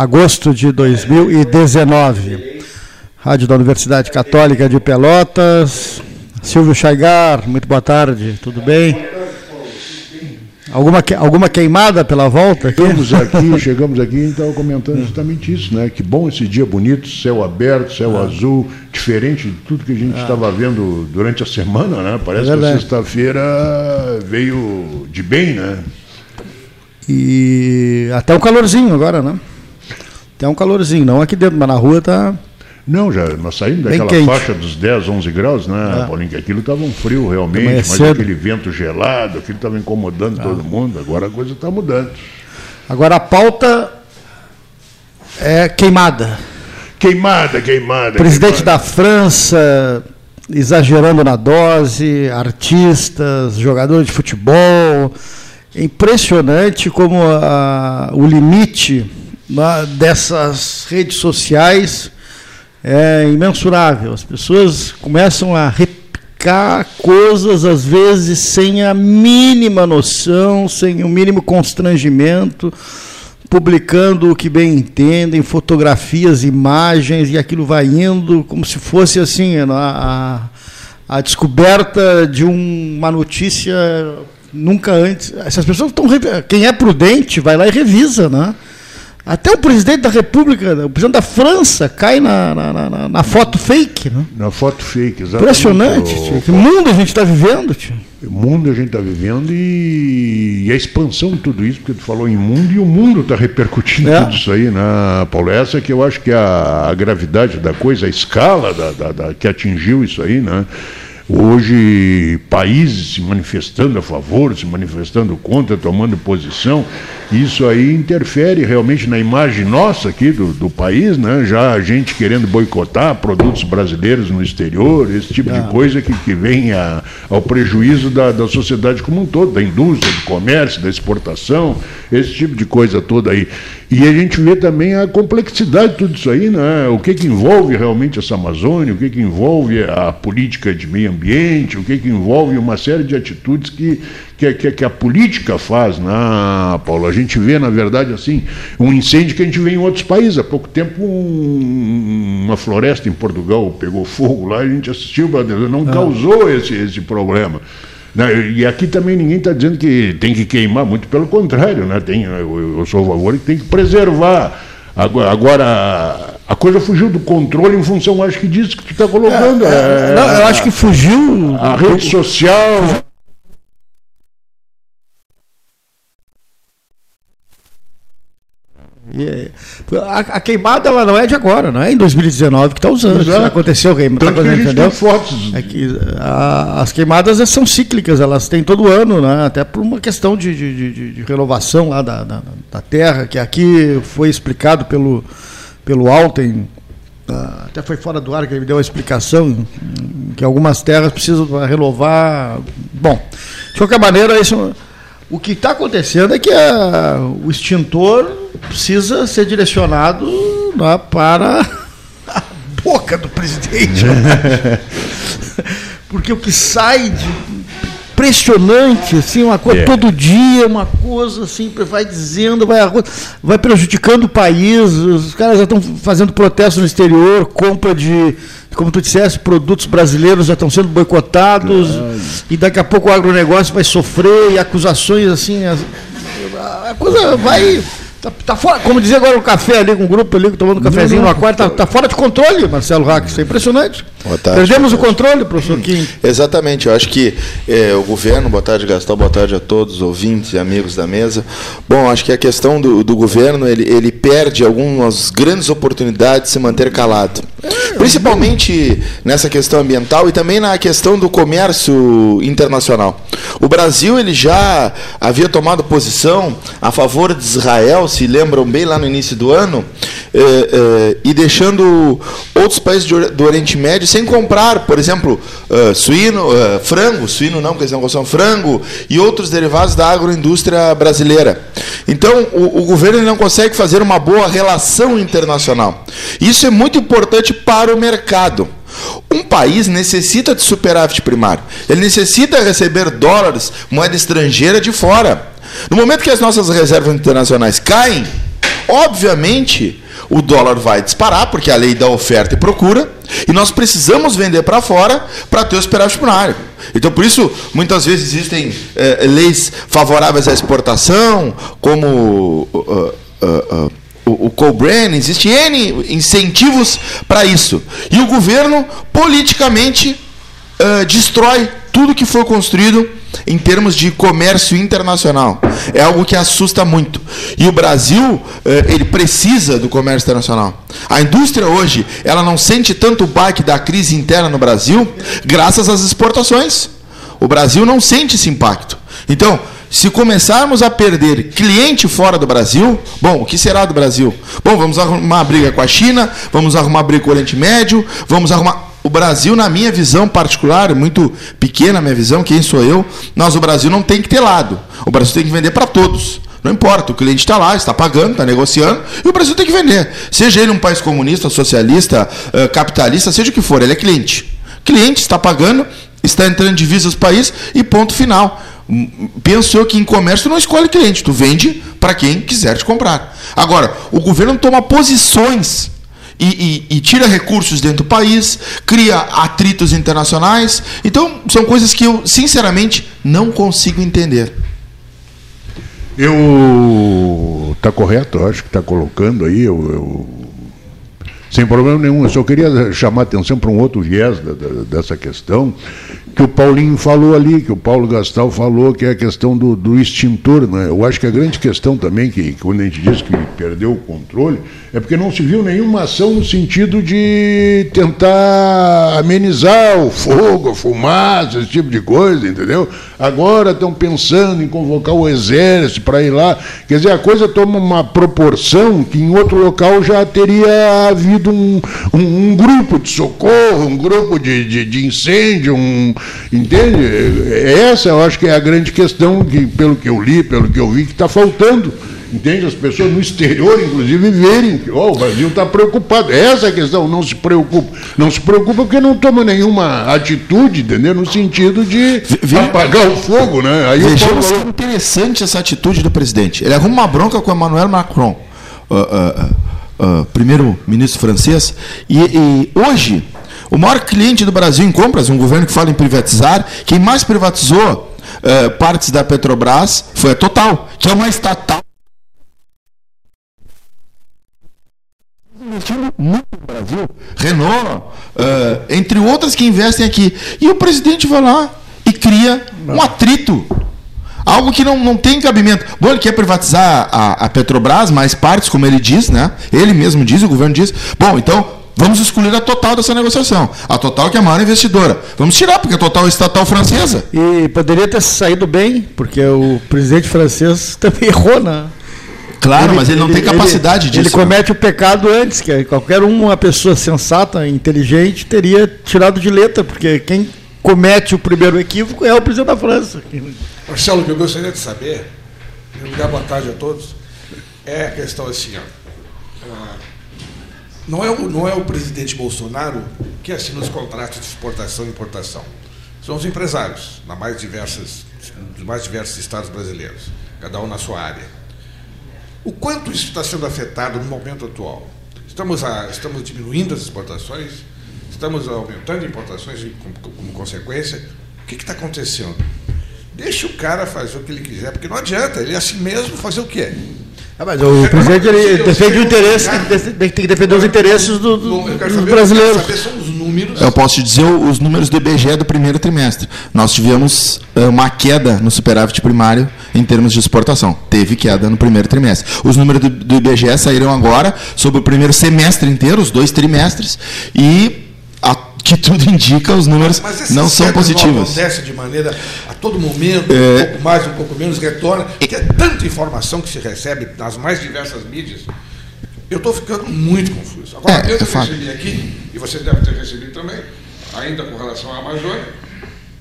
agosto de 2019. Rádio da Universidade Católica de Pelotas. Silvio Chaigar, muito boa tarde, tudo bem? Alguma, alguma queimada pela volta aqui? Chegamos aqui, chegamos aqui e estava comentando justamente isso, né? Que bom esse dia bonito, céu aberto, céu ah. azul, diferente de tudo que a gente ah. estava vendo durante a semana, né? Parece é que a sexta-feira veio de bem, né? E até um calorzinho agora, né? Até um calorzinho, não aqui dentro, mas na rua tá não, já nós saímos daquela quente. faixa dos 10, 11 graus, né, é. Paulinho? Que aquilo estava um frio realmente, mas cedo. aquele vento gelado, aquilo estava incomodando ah. todo mundo. Agora a coisa está mudando. Agora a pauta é queimada. Queimada, queimada. Presidente queimada. da França exagerando na dose, artistas, jogadores de futebol. É impressionante como a, o limite né, dessas redes sociais é imensurável. As pessoas começam a repicar coisas, às vezes, sem a mínima noção, sem o mínimo constrangimento, publicando o que bem entendem, fotografias, imagens, e aquilo vai indo como se fosse assim a, a, a descoberta de um, uma notícia nunca antes. Essas pessoas estão. Quem é prudente vai lá e revisa, né? Até o presidente da República, o presidente da França, cai na, na, na, na foto fake. Né? Na foto fake, exatamente. Impressionante, o... Que mundo a gente está vivendo, tio? O mundo a gente está vivendo e... e, a expansão de tudo isso, porque tu falou em mundo e o mundo está repercutindo é. tudo isso aí, né, Paulo? Essa que eu acho que é a, a gravidade da coisa, a escala da, da, da, que atingiu isso aí, né? Hoje, países se manifestando a favor, se manifestando contra, tomando posição, isso aí interfere realmente na imagem nossa aqui do, do país, né? Já a gente querendo boicotar produtos brasileiros no exterior, esse tipo de coisa que, que vem a, ao prejuízo da, da sociedade como um todo, da indústria, do comércio, da exportação, esse tipo de coisa toda aí. E a gente vê também a complexidade de tudo isso aí, né? O que, que envolve realmente essa Amazônia, o que, que envolve a política de meio ambiente, o que, que envolve uma série de atitudes que, que, que, que a política faz, né, Paulo? A gente vê, na verdade, assim, um incêndio que a gente vê em outros países. Há pouco tempo, um, uma floresta em Portugal pegou fogo lá a gente assistiu, não ah. causou esse, esse problema. Né? E aqui também ninguém está dizendo que tem que queimar, muito pelo contrário, né? tem, eu, eu sou a favor que tem que preservar. Agora, agora, a coisa fugiu do controle em função, acho que disso que tu está colocando. É, é, não, eu acho que fugiu. A rede social. a, a, queimada ela não é de agora, não é em 2019 que está usando. Já aconteceu queimada. Tá entendeu? Fotos. É que, a, as queimadas são cíclicas, elas têm todo ano, né? até por uma questão de, de, de, de renovação lá da, da, da, terra, que aqui foi explicado pelo, pelo Alten, ah, até foi fora do ar que ele me deu a explicação, que algumas terras precisam renovar. Bom, de qualquer maneira, isso o que está acontecendo é que a, o extintor precisa ser direcionado né, para a boca do presidente. Porque o que sai de impressionante, assim, uma coisa é. todo dia, uma coisa assim, vai dizendo, vai, vai prejudicando o país, os caras já estão fazendo protesto no exterior, compra de como tu disseste, produtos brasileiros já estão sendo boicotados e daqui a pouco o agronegócio vai sofrer e acusações assim. A, a coisa vai Tá, tá, fora, como dizia agora o café ali, com um grupo ali tomando um cafezinho no aquário, tá, tá, fora de controle, Marcelo Rack, isso é impressionante. Boa tarde, Perdemos boa tarde. o controle, professor Kim. Exatamente, eu acho que é, o governo, boa tarde Gastão, boa tarde a todos os ouvintes e amigos da mesa. Bom, acho que a questão do, do governo, ele, ele perde algumas grandes oportunidades de se manter calado. É, Principalmente nessa questão ambiental e também na questão do comércio internacional. O Brasil, ele já havia tomado posição a favor de Israel, se lembram bem lá no início do ano, eh, eh, e deixando outros países do Oriente Médio sem comprar, por exemplo, uh, suíno, uh, frango, suíno não, porque eles não gostam frango, e outros derivados da agroindústria brasileira. Então, o, o governo não consegue fazer uma boa relação internacional. Isso é muito importante para o mercado. Um país necessita de superávit primário. Ele necessita receber dólares, moeda estrangeira de fora. No momento que as nossas reservas internacionais caem, obviamente o dólar vai disparar, porque a lei da oferta e procura, e nós precisamos vender para fora para ter o superávit primário. Então, por isso, muitas vezes existem eh, leis favoráveis à exportação, como uh, uh, uh, o, o co-brand, N incentivos para isso. E o governo, politicamente, destrói tudo que foi construído em termos de comércio internacional. É algo que assusta muito. E o Brasil, eh, ele precisa do comércio internacional. A indústria hoje, ela não sente tanto o baque da crise interna no Brasil, graças às exportações. O Brasil não sente esse impacto. Então, se começarmos a perder cliente fora do Brasil, bom, o que será do Brasil? Bom, vamos arrumar briga com a China, vamos arrumar briga com o Oriente Médio, vamos arrumar o Brasil, na minha visão particular, muito pequena a minha visão, quem sou eu, nós, o Brasil não tem que ter lado. O Brasil tem que vender para todos. Não importa, o cliente está lá, está pagando, está negociando, e o Brasil tem que vender. Seja ele um país comunista, socialista, uh, capitalista, seja o que for, ele é cliente. Cliente está pagando, está entrando divisas país e ponto final. Penso eu que em comércio não escolhe cliente, tu vende para quem quiser te comprar. Agora, o governo toma posições e, e, e, tira recursos dentro do país, cria atritos internacionais. Então, são coisas que eu, sinceramente, não consigo entender. Eu. Está correto, acho que está colocando aí. Eu, eu, sem problema nenhum. Eu só queria chamar atenção para um outro viés da, da, dessa questão, que o Paulinho falou ali, que o Paulo Gastal falou, que é a questão do, do extintor. Né? Eu acho que a grande questão também, que quando a gente diz que perdeu o controle, é porque não se viu nenhuma ação no sentido de tentar amenizar o fogo, a fumaça, esse tipo de coisa, entendeu? Agora estão pensando em convocar o exército para ir lá. Quer dizer, a coisa toma uma proporção que em outro local já teria havido um, um, um grupo de socorro, um grupo de, de, de incêndio, um, entende? Essa eu acho que é a grande questão, que, pelo que eu li, pelo que eu vi, que está faltando entende? As pessoas no exterior, inclusive, verem que oh, o Brasil está preocupado. Essa é a questão, não se preocupa. Não se preocupa porque não toma nenhuma atitude, entendeu? No sentido de Ve apagar o fogo, né? Aí Vejamos Paulo... que interessante essa atitude do presidente. Ele arruma uma bronca com Emmanuel Macron, uh, uh, uh, primeiro-ministro francês, e, e hoje. O maior cliente do Brasil em compras, um governo que fala em privatizar, quem mais privatizou uh, partes da Petrobras foi a Total, que é uma estatal investindo muito no Brasil, Renault, uh, entre outras que investem aqui. E o presidente vai lá e cria um atrito. Algo que não, não tem cabimento. Bom, ele quer privatizar a, a Petrobras, mais partes, como ele diz, né? Ele mesmo diz, o governo diz. Bom, então Vamos excluir a Total dessa negociação. A Total que é a maior investidora. Vamos tirar, porque a Total é estatal francesa. E poderia ter saído bem, porque o presidente francês também errou, né? Claro, ele, mas ele não ele, tem capacidade ele, disso. Ele comete o pecado antes, que qualquer uma pessoa sensata, inteligente, teria tirado de letra, porque quem comete o primeiro equívoco é o presidente da França. Marcelo, o que eu gostaria de saber, e dar boa tarde a todos, é a questão assim, ó, ah, não, é o, não é o presidente Bolsonaro que assina os contratos de exportação e importação. São os empresários, na mais diversas, dos mais diversos estados brasileiros, cada um na sua área. O quanto isso está sendo afetado no momento atual? Estamos, a, estamos diminuindo as exportações? Estamos aumentando importações como, como consequência? O que está acontecendo? Deixa o cara fazer o que ele quiser, porque não adianta, ele é assim mesmo fazer o quê? Ah, mas o presidente ele defende o interesse, tem que defender os interesses do, do, dos brasileiros. Eu, saber, os números. eu posso te dizer os números do IBGE do primeiro trimestre. Nós tivemos eh, uma queda no superávit primário em termos de exportação. Teve queda no primeiro trimestre. Os números do, do IBGE saíram agora sobre o primeiro semestre inteiro, os dois trimestres, e a que tudo indica, os números não são positivos. Não acontece de maneira a todo momento, é... um pouco mais, um pouco menos, retorna, que é tanta informação que se recebe nas mais diversas mídias. Eu estou ficando muito confuso. Agora, é, eu é recebi aqui, e você deve ter recebido também, ainda com relação à Amazônia,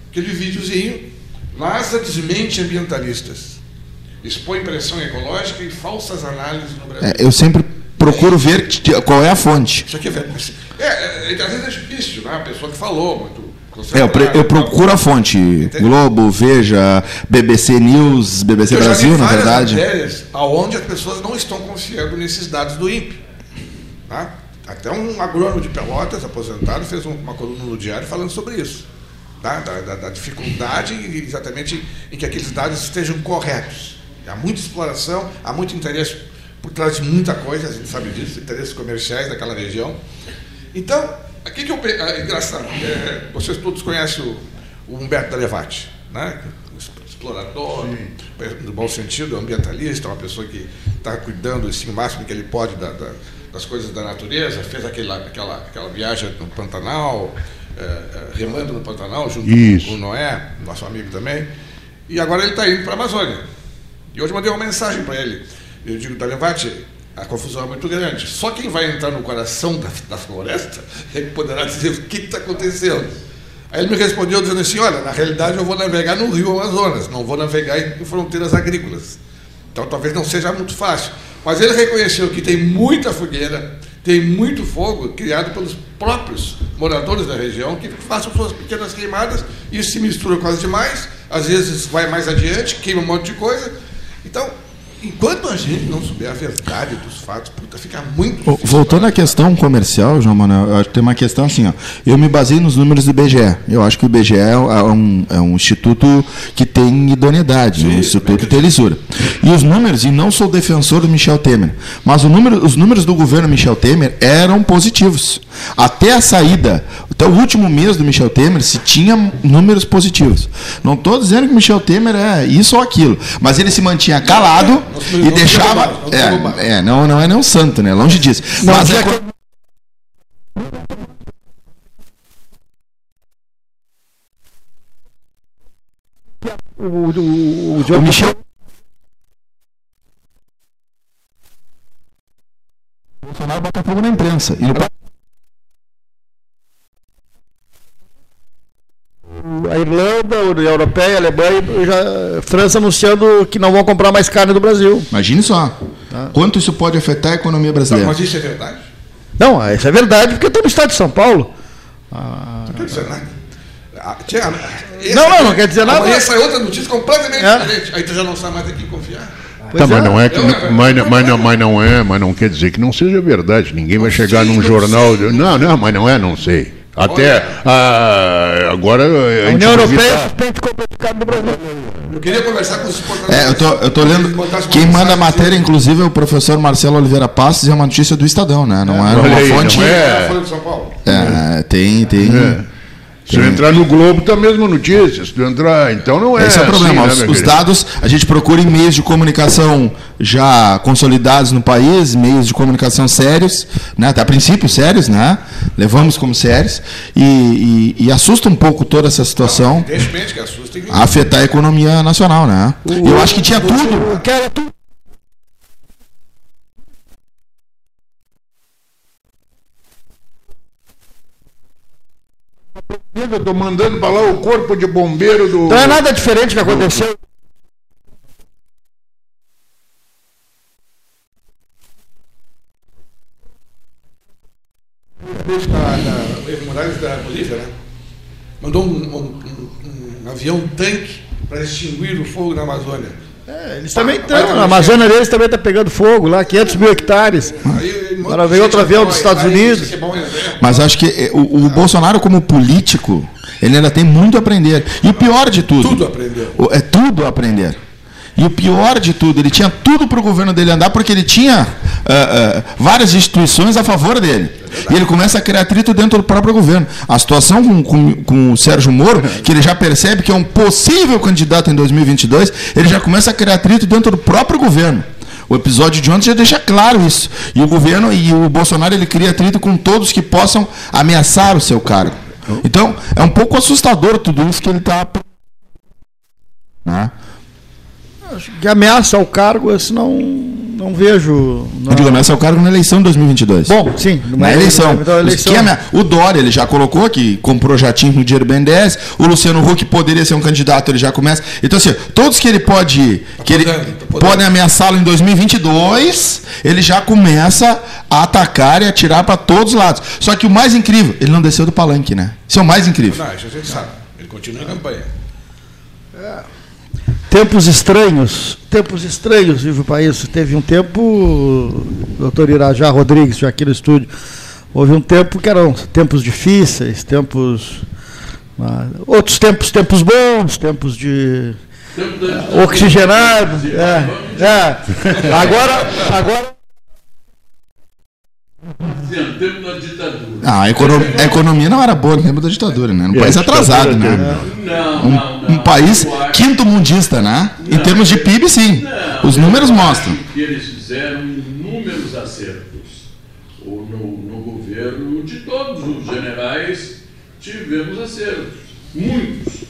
aquele videozinho, NASA desmente ambientalistas, expõe pressão ecológica e falsas análises no Brasil. É, eu sempre procuro ver qual é a fonte. Isso aqui é, é, é, às vezes é difícil, né? A pessoa que falou, muito É, eu, eu procuro a fonte. Globo, Veja, BBC News, BBC Eu Brasil, na verdade. matérias aonde as pessoas não estão confiando nesses dados do INPE. Tá? Até um agrônomo de Pelotas, aposentado, fez um- uma coluna no diário falando sobre isso. tá? Da, da- da dificuldade exatamente em que aqueles dados estejam corretos. Há muita exploração, há muito interesse por trás de muita coisa, a gente sabe disso, interesses comerciais daquela região. Então, aqui que eu. É engraçado, é, vocês todos conhecem o, o Humberto Dalevati, né? explorador, no bom sentido, ambientalista, uma pessoa que está cuidando assim, o máximo que ele pode da- da- das coisas da natureza, fez aquela, aquela, aquela viagem no Pantanal, eh, remando no Pantanal, junto Isso. com o Noé, nosso amigo também, e agora ele está indo para a Amazônia. E hoje eu mandei uma mensagem para ele. Eu digo, Dalevati, a confusão é muito grande. Só quem vai entrar no coração da, da floresta é que poderá dizer o que está acontecendo. Aí ele me respondeu dizendo assim, olha, na realidade eu vou navegar no rio Amazonas, não vou navegar em fronteiras agrícolas. Então talvez não seja muito fácil. Mas ele reconheceu que tem muita fogueira, tem muito fogo criado pelos próprios moradores da região que façam suas pequenas queimadas, isso se mistura quase demais, às vezes vai mais adiante, queima um monte de coisa. Então, enquanto a gente não souber a verdade dos fatos, puta, fica muito difícil Voltando à questão comercial, João Manuel, eu acho que tem uma questão assim, ó. Eu me baseio nos números do IBGE. Eu acho que o IBGE é um, é um instituto que tem idoneidade, um instituto que tem lisura. E os números, e não sou defensor do Michel Temer, mas número, os números do governo Michel Temer eram positivos. Até a saída, até o último mês do Michel Temer, se tinha números positivos. Não estou dizendo que Michel Temer é isso ou aquilo, mas ele se mantinha calado Não e não deixava. não. É, é, não, não é nem um santo, né? Longe disso. Não, Mas é que- co- O, o, o, o Michel. Bolsonaro bota fogo na imprensa. E no... a Irlanda, União Europeia, Alemanha, já, França anunciando que não vão comprar mais carne do Brasil. Imagine só. Quanto isso pode afetar a economia Não, brasileira? mas isso é verdade? Não, isso é verdade, porque estou no estado de São Paulo. Não quer dizer nada. Ah, essa- Não, não, não quer dizer nada. Amanhã sai outra notícia completamente É. diferente. Aí tu já não sabe mais a quem confiar. Pois Tá, mas é. não é que, mas, não- mas, não, mas não é, mas não quer dizer que não seja verdade. Ninguém vai chegar num não jornal. Não, não, mas não é, não sei. Até Olha. ah, agora a, A União Europeia suspende de carne do Brasil. Eu queria conversar com os exportadores. É, eu tô, eu tô lendo. Quem manda a matéria, inclusive, é o professor Marcelo Oliveira Passos, e é uma notícia do Estadão, né? Não é Olha uma aí, fonte. não É, é? a Folha de São Paulo. É, tem, tem. Se eu entrar no Globo, tá a mesma notícia. Se tu entrar, então não é. Esse é o problema. assim, os, né, os querido? dados, a gente procura em meios de comunicação já consolidados no país, meios de comunicação sérios, né? até a princípio sérios, né? Levamos como sérios, e, e- e assusta um pouco toda essa situação Evidentemente que assusta. afetar a economia nacional, né? Eu acho que tinha tudo. O que era tudo. Eu tô mandando pra lá o corpo de bombeiro do. Não é nada diferente que aconteceu. Na, na Evo Morales da Bolívia, né? Mandou um, um- um- um avião tanque para extinguir o fogo na Amazônia. É, eles também estão. também A Amazônia deles também está pegando fogo lá, 500 mil hectares. Aí, Agora veio outro avião dos Estados Unidos. É. Mas acho que eh, o, o Bolsonaro, como político, ele ainda tem muito a aprender. E o pior de tudo. Tudo aprendeu. o- É tudo a aprender. E o pior de tudo, ele tinha tudo para o governo dele andar, porque ele tinha ah, ah, várias instituições a favor dele. E ele começa a criar atrito dentro do próprio governo. A situação com, com, com o Sérgio Moro, que ele já percebe que é um possível candidato em 2022, ele já começa a criar atrito dentro do próprio governo. O episódio de ontem já deixa claro isso. E o governo e o Bolsonaro ele cria atrito com todos que possam ameaçar o seu cargo. Então, é um pouco assustador tudo isso que ele está. Né? Que ameaça ao cargo, esse não, não vejo. Não. Eu digo, ameaça ao cargo na eleição de 2022. Bom, sim. Na eleição. eleição. Amea... O Dória, ele já colocou que comprou jatinho com dinheiro BNDES. O Luciano Huck poderia ser um candidato, ele já começa. Então, assim, todos que ele pode. que ele podem ameaçá-lo em 2022, ele já começa a atacar e atirar para todos os lados. Só que o mais incrível, ele não desceu do palanque, né? Isso é o mais incrível. Não, isso a gente sabe. Ele continua em campanha. É. Tempos estranhos, tempos estranhos vive o país. Teve um tempo, doutor Irajá Rodrigues, já aqui no estúdio, houve um tempo que eram tempos difíceis, tempos. Ah, outros tempos, tempos bons, tempos de. Tempo oxigenado. É, é. Agora. agora tempo da ditadura. Ah, a, economia, a economia não era boa no tempo da ditadura, né? Um país atrasado, né? Não, um, não, não, um país quinto mundista, né? Em termos de PIB, sim. Os números mostram. que eles fizeram inúmeros acertos. Ou no, no governo de todos os generais tivemos acertos. Muitos.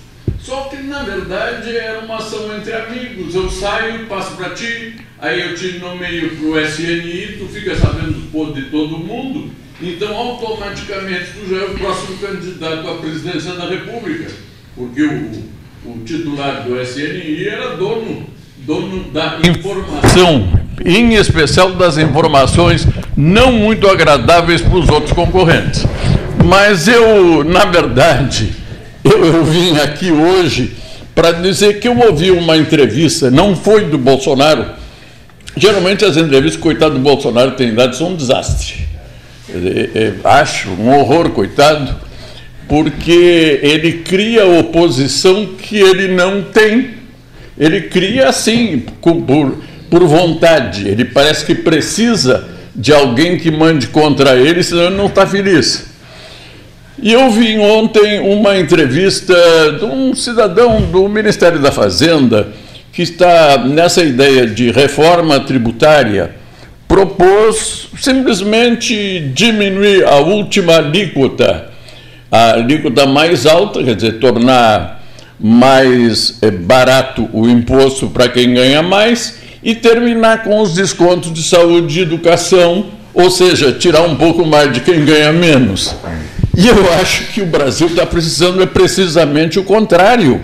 Só que, na verdade, era uma ação entre amigos. Eu saio, passo para ti, aí eu te nomeio para o SNI, tu fica sabendo do poder de todo mundo, então automaticamente tu já é o próximo candidato à presidência da República, porque o, o titular do SNI era dono, dono da informação, em especial das informações não muito agradáveis para os outros concorrentes. Mas eu, na verdade, eu, eu vim aqui hoje para dizer que eu ouvi uma entrevista, não foi do Bolsonaro. Geralmente as entrevistas, coitado do Bolsonaro, tem idade, são um desastre. acho um horror, coitado, porque ele cria oposição que ele não tem. Ele cria assim, por, por vontade. Ele parece que precisa de alguém que mande contra ele, senão ele não está feliz. E eu vi ontem uma entrevista de um cidadão do Ministério da Fazenda que está nessa ideia de reforma tributária, propôs simplesmente diminuir a última alíquota, a alíquota mais alta, quer dizer, tornar mais eh, barato o imposto para quem ganha mais e terminar com os descontos de saúde e educação, ou seja, tirar um pouco mais de quem ganha menos. E eu acho que o Brasil está precisando é precisamente o contrário.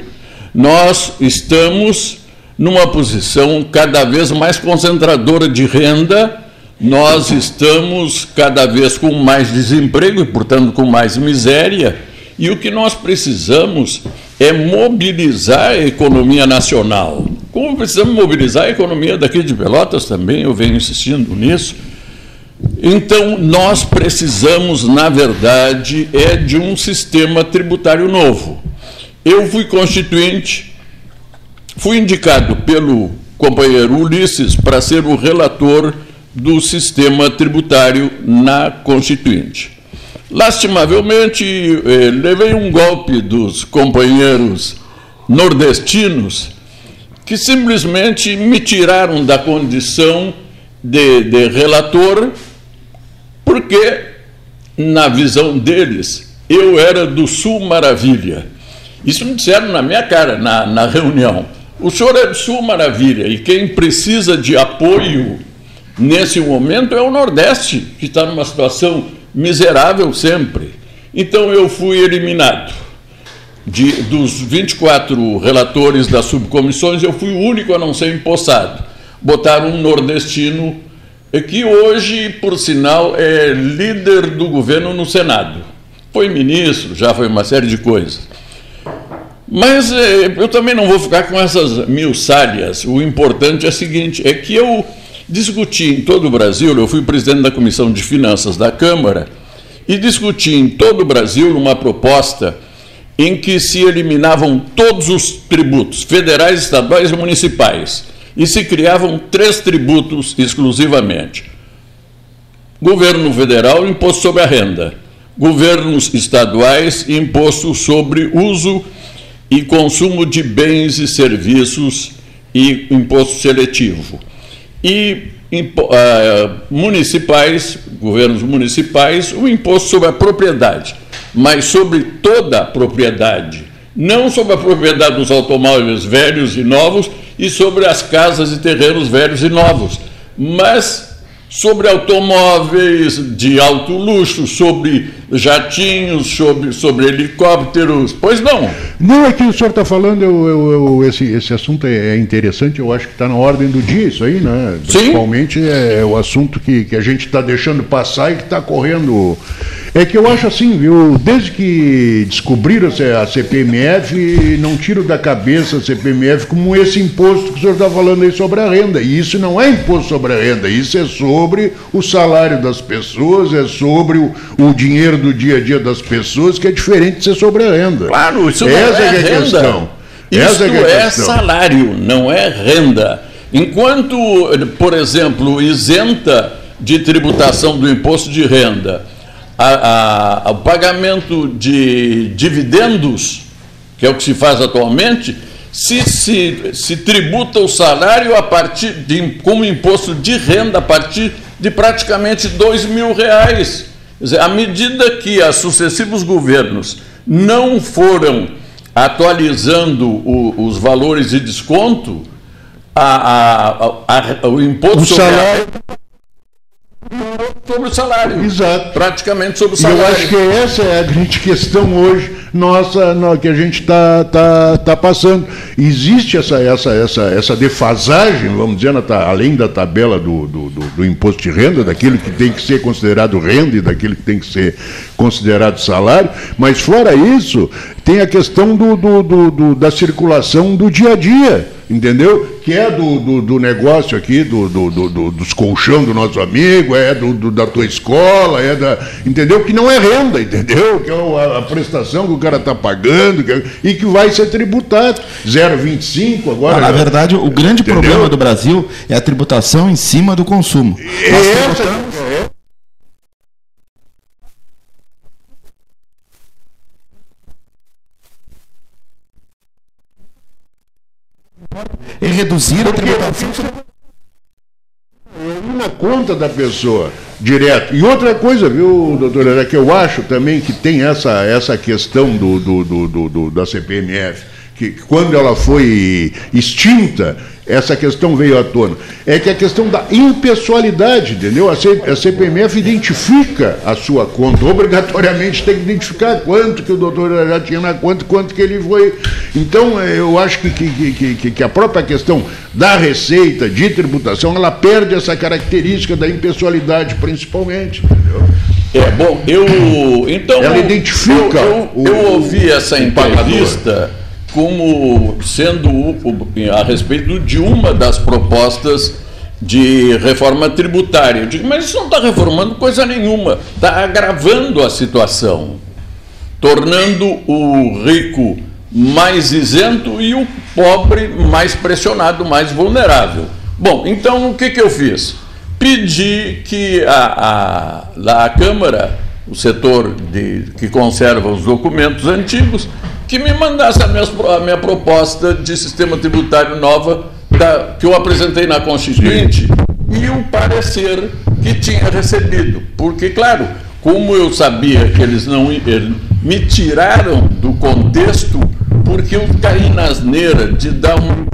Nós estamos numa posição cada vez mais concentradora de renda, nós estamos cada vez com mais desemprego e, portanto, com mais miséria, e o que nós precisamos é mobilizar a economia nacional. Como precisamos mobilizar a economia daqui de Pelotas também, eu venho insistindo nisso então, nós precisamos, na verdade, é de um sistema tributário novo. Eu fui constituinte, fui indicado pelo companheiro Ulisses para ser o relator do sistema tributário na Constituinte. Lastimavelmente, eh, levei um golpe dos companheiros nordestinos que simplesmente me tiraram da condição de, de relator, porque, na visão deles, eu era do Sul Maravilha. Isso me disseram na minha cara, na, na reunião. O senhor é do Sul Maravilha e quem precisa de apoio nesse momento é o Nordeste, que está numa situação miserável sempre. Então eu fui eliminado. De, dos 24 relatores das subcomissões, eu fui o único a não ser empossado botaram um nordestino que hoje, por sinal, é líder do governo no Senado. Foi ministro, já foi uma série de coisas. Mas é, eu também não vou ficar com essas mil sálias. O importante é o seguinte: é que eu discuti em todo o Brasil, eu fui presidente da Comissão de Finanças da Câmara, e discuti em todo o Brasil uma proposta em que se eliminavam todos os tributos federais, estaduais e municipais e se criavam três tributos exclusivamente: governo federal, imposto sobre a renda, governos estaduais, imposto sobre uso e consumo de bens e serviços e imposto seletivo. E uh, municipais, governos municipais, o imposto sobre a propriedade, mas sobre toda a propriedade não sobre a propriedade dos automóveis velhos e novos e sobre as casas e terrenos velhos e novos, mas sobre automóveis de alto luxo, sobre jatinhos, sobre, sobre helicópteros. Pois não. Não, é que o senhor está falando, eu, eu, eu, esse, esse assunto é, é interessante, eu acho que está na ordem do dia isso aí, né? Principalmente é, é, o assunto que, que a gente está deixando passar e que está correndo é que eu acho assim, viu? Desde que descobriram a CPMF, não tiro da cabeça a CPMF como esse imposto que o senhor está falando aí sobre a renda. E isso não é imposto sobre a renda, isso é sobre o salário das pessoas, é sobre o, o dinheiro do dia a dia das pessoas, que é diferente de ser sobre a renda. Claro, isso Essa não é, é, é a questão. Isso é, é, é salário, não é renda. Enquanto, por exemplo, isenta de tributação do imposto de renda a, a, o pagamento de dividendos, que é o que se faz atualmente, se, se, se tributa o salário a partir de, como imposto de renda a partir de praticamente dois mil reais. Dizer, à medida que os sucessivos governos não foram atualizando o, os valores de desconto, a, a, o imposto o sobre salário... a sobre o salário. Exato. Praticamente sobre o salário. Eu acho que essa é a grande questão hoje nossa no, que a gente está tá, tá passando. Existe essa, essa, essa, essa defasagem, vamos dizer, além da tabela do, do, do, do, imposto de renda, daquilo que tem que ser considerado renda e daquilo que tem que ser considerado salário, mas fora isso, tem a questão do, do, do da circulação do dia a dia entendeu? Que é do, do, do negócio aqui, do, do, do, dos colchão do nosso amigo, é do, da tua escola, é da. Entendeu? Que não é renda, entendeu? Que é a, prestação que o cara está pagando que, é, e que vai ser tributado. 0,25 agora. Ah, na verdade, o grande entendeu? problema do Brasil é a tributação em cima do consumo. Essa, é, reduzir a tributação na conta da pessoa direto. E outra coisa, viu, doutora, é que eu acho também que tem essa, essa questão do, do, do, do da CPMF que quando ela foi extinta, essa questão veio à tona. É que a questão da impessoalidade, entendeu? A, C, a CPMF identifica a sua conta, obrigatoriamente tem que identificar quanto que o doutor já tinha na conta, quanto que ele foi. Então, é, eu acho que, que, que, que a própria questão da receita, de tributação, ela perde essa característica da impessoalidade, principalmente, entendeu? É, bom, eu. Então. Ela identifica. Eu, eu, eu ouvi essa entrevista. Como sendo a respeito de uma das propostas de reforma tributária. Eu digo, mas isso não está reformando coisa nenhuma, está agravando a situação, tornando o rico mais isento e o pobre mais pressionado, mais vulnerável. Bom, então o que, que eu fiz? Pedi que a, a, a Câmara, o setor de, que conserva os documentos antigos, que me mandasse a minha, a minha proposta de sistema tributário nova da, que eu apresentei na Constituinte e o parecer que tinha recebido. Porque, claro, como eu sabia que eles não eles me tiraram do contexto, porque eu caí na asneira de dar um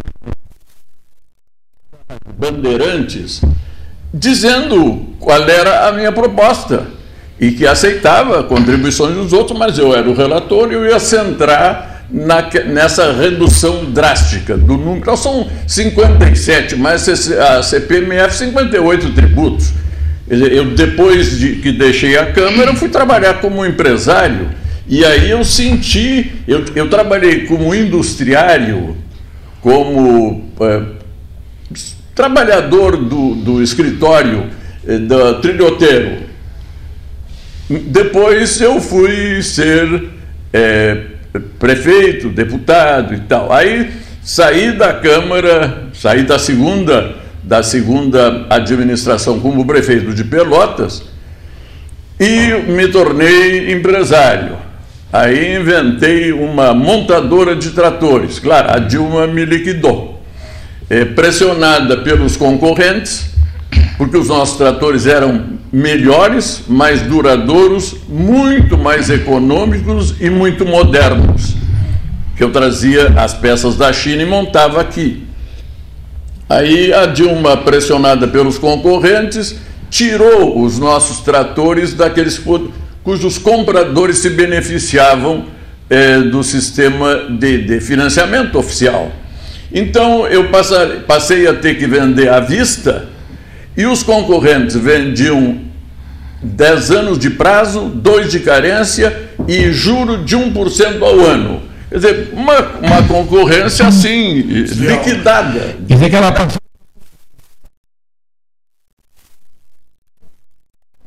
bandeirantes dizendo qual era a minha proposta e que aceitava contribuições dos outros, mas eu era o relator e eu ia centrar na, nessa redução drástica do número. Então, são 57, mas a CPMF 58 tributos. Eu, depois de que deixei a Câmara, fui trabalhar como empresário. E aí eu senti, eu, eu trabalhei como industriário, como é, trabalhador do, do escritório é, do trilhoteiro depois eu fui ser é, prefeito, deputado e tal. Aí saí da Câmara, saí da segunda, da segunda administração como prefeito de Pelotas e me tornei empresário. Aí inventei uma montadora de tratores. Claro, a Dilma me liquidou. É, pressionada pelos concorrentes, porque os nossos tratores eram melhores, mais duradouros, muito mais econômicos e muito modernos. que eu trazia as peças da China e montava aqui. Aí a Dilma, pressionada pelos concorrentes, tirou os nossos tratores daqueles cujos compradores se beneficiavam é, do sistema de, de, financiamento oficial. Então eu passei a ter que vender à vista e os concorrentes vendiam 10 anos de prazo, 2 de carência e juro de 1% ao ano. Quer dizer, uma, uma concorrência assim, liquidada. Quer dizer que ela passou.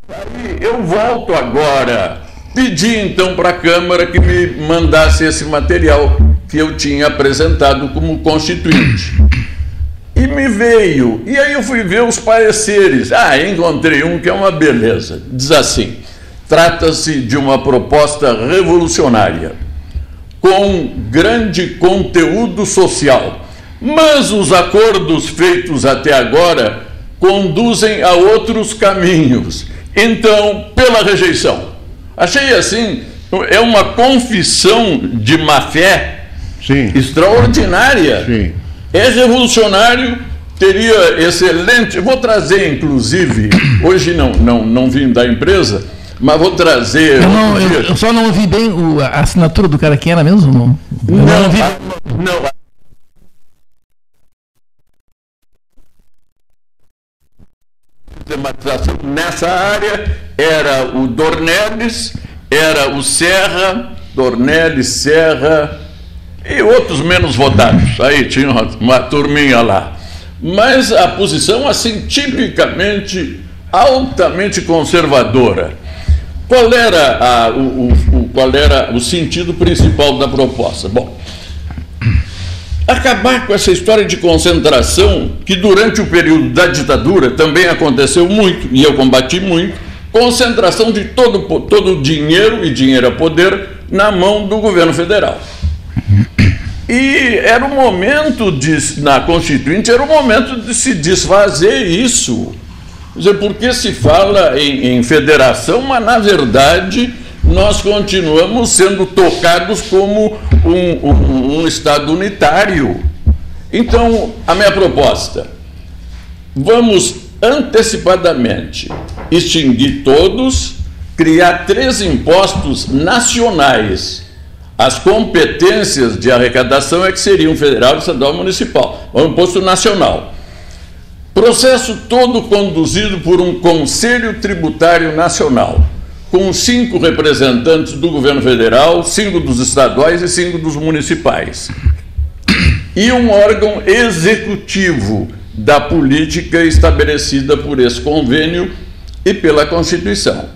Aí eu volto agora. Pedi então para a Câmara que me mandasse esse material que eu tinha apresentado como constituinte. E me veio. E aí eu fui ver os pareceres. Ah, encontrei um que é uma beleza. Diz assim: trata-se de uma proposta revolucionária com grande conteúdo social. Mas os acordos feitos até agora conduzem a outros caminhos. Então, pela rejeição. Achei assim, é uma confissão de má fé Sim. extraordinária. Sim. É revolucionário, teria excelente. Vou trazer, inclusive, hoje não, não, não vim da empresa, mas vou trazer. Eu, não, eu, eu só não ouvi bem o, a assinatura do cara que era mesmo? Não, não, não, ouvi... não. Nessa área era o Dornelles, era o Serra, Dornelles, Serra e outros menos votados. Aí tinha uma, uma turminha lá. Mas a posição, assim, tipicamente altamente conservadora. Qual era, a, o, o, qual era o sentido principal da proposta? Bom, acabar com essa história de concentração que durante o período da ditadura também aconteceu muito, e eu combati muito, concentração de todo, todo o dinheiro, e dinheiro é poder, na mão do governo federal. E era o momento, de, na Constituinte, era o momento de se desfazer isso Quer dizer, porque se fala em, em federação, mas na verdade nós continuamos sendo tocados como um, um, um, Estado unitário. Então, a minha proposta: vamos antecipadamente extinguir todos, criar três impostos nacionais. As competências de arrecadação é que seriam federal, estadual municipal. O imposto nacional. Processo todo conduzido por um Conselho Tributário Nacional, com cinco representantes do governo federal, cinco dos estaduais e cinco dos municipais. E um órgão executivo da política estabelecida por esse convênio e pela Constituição.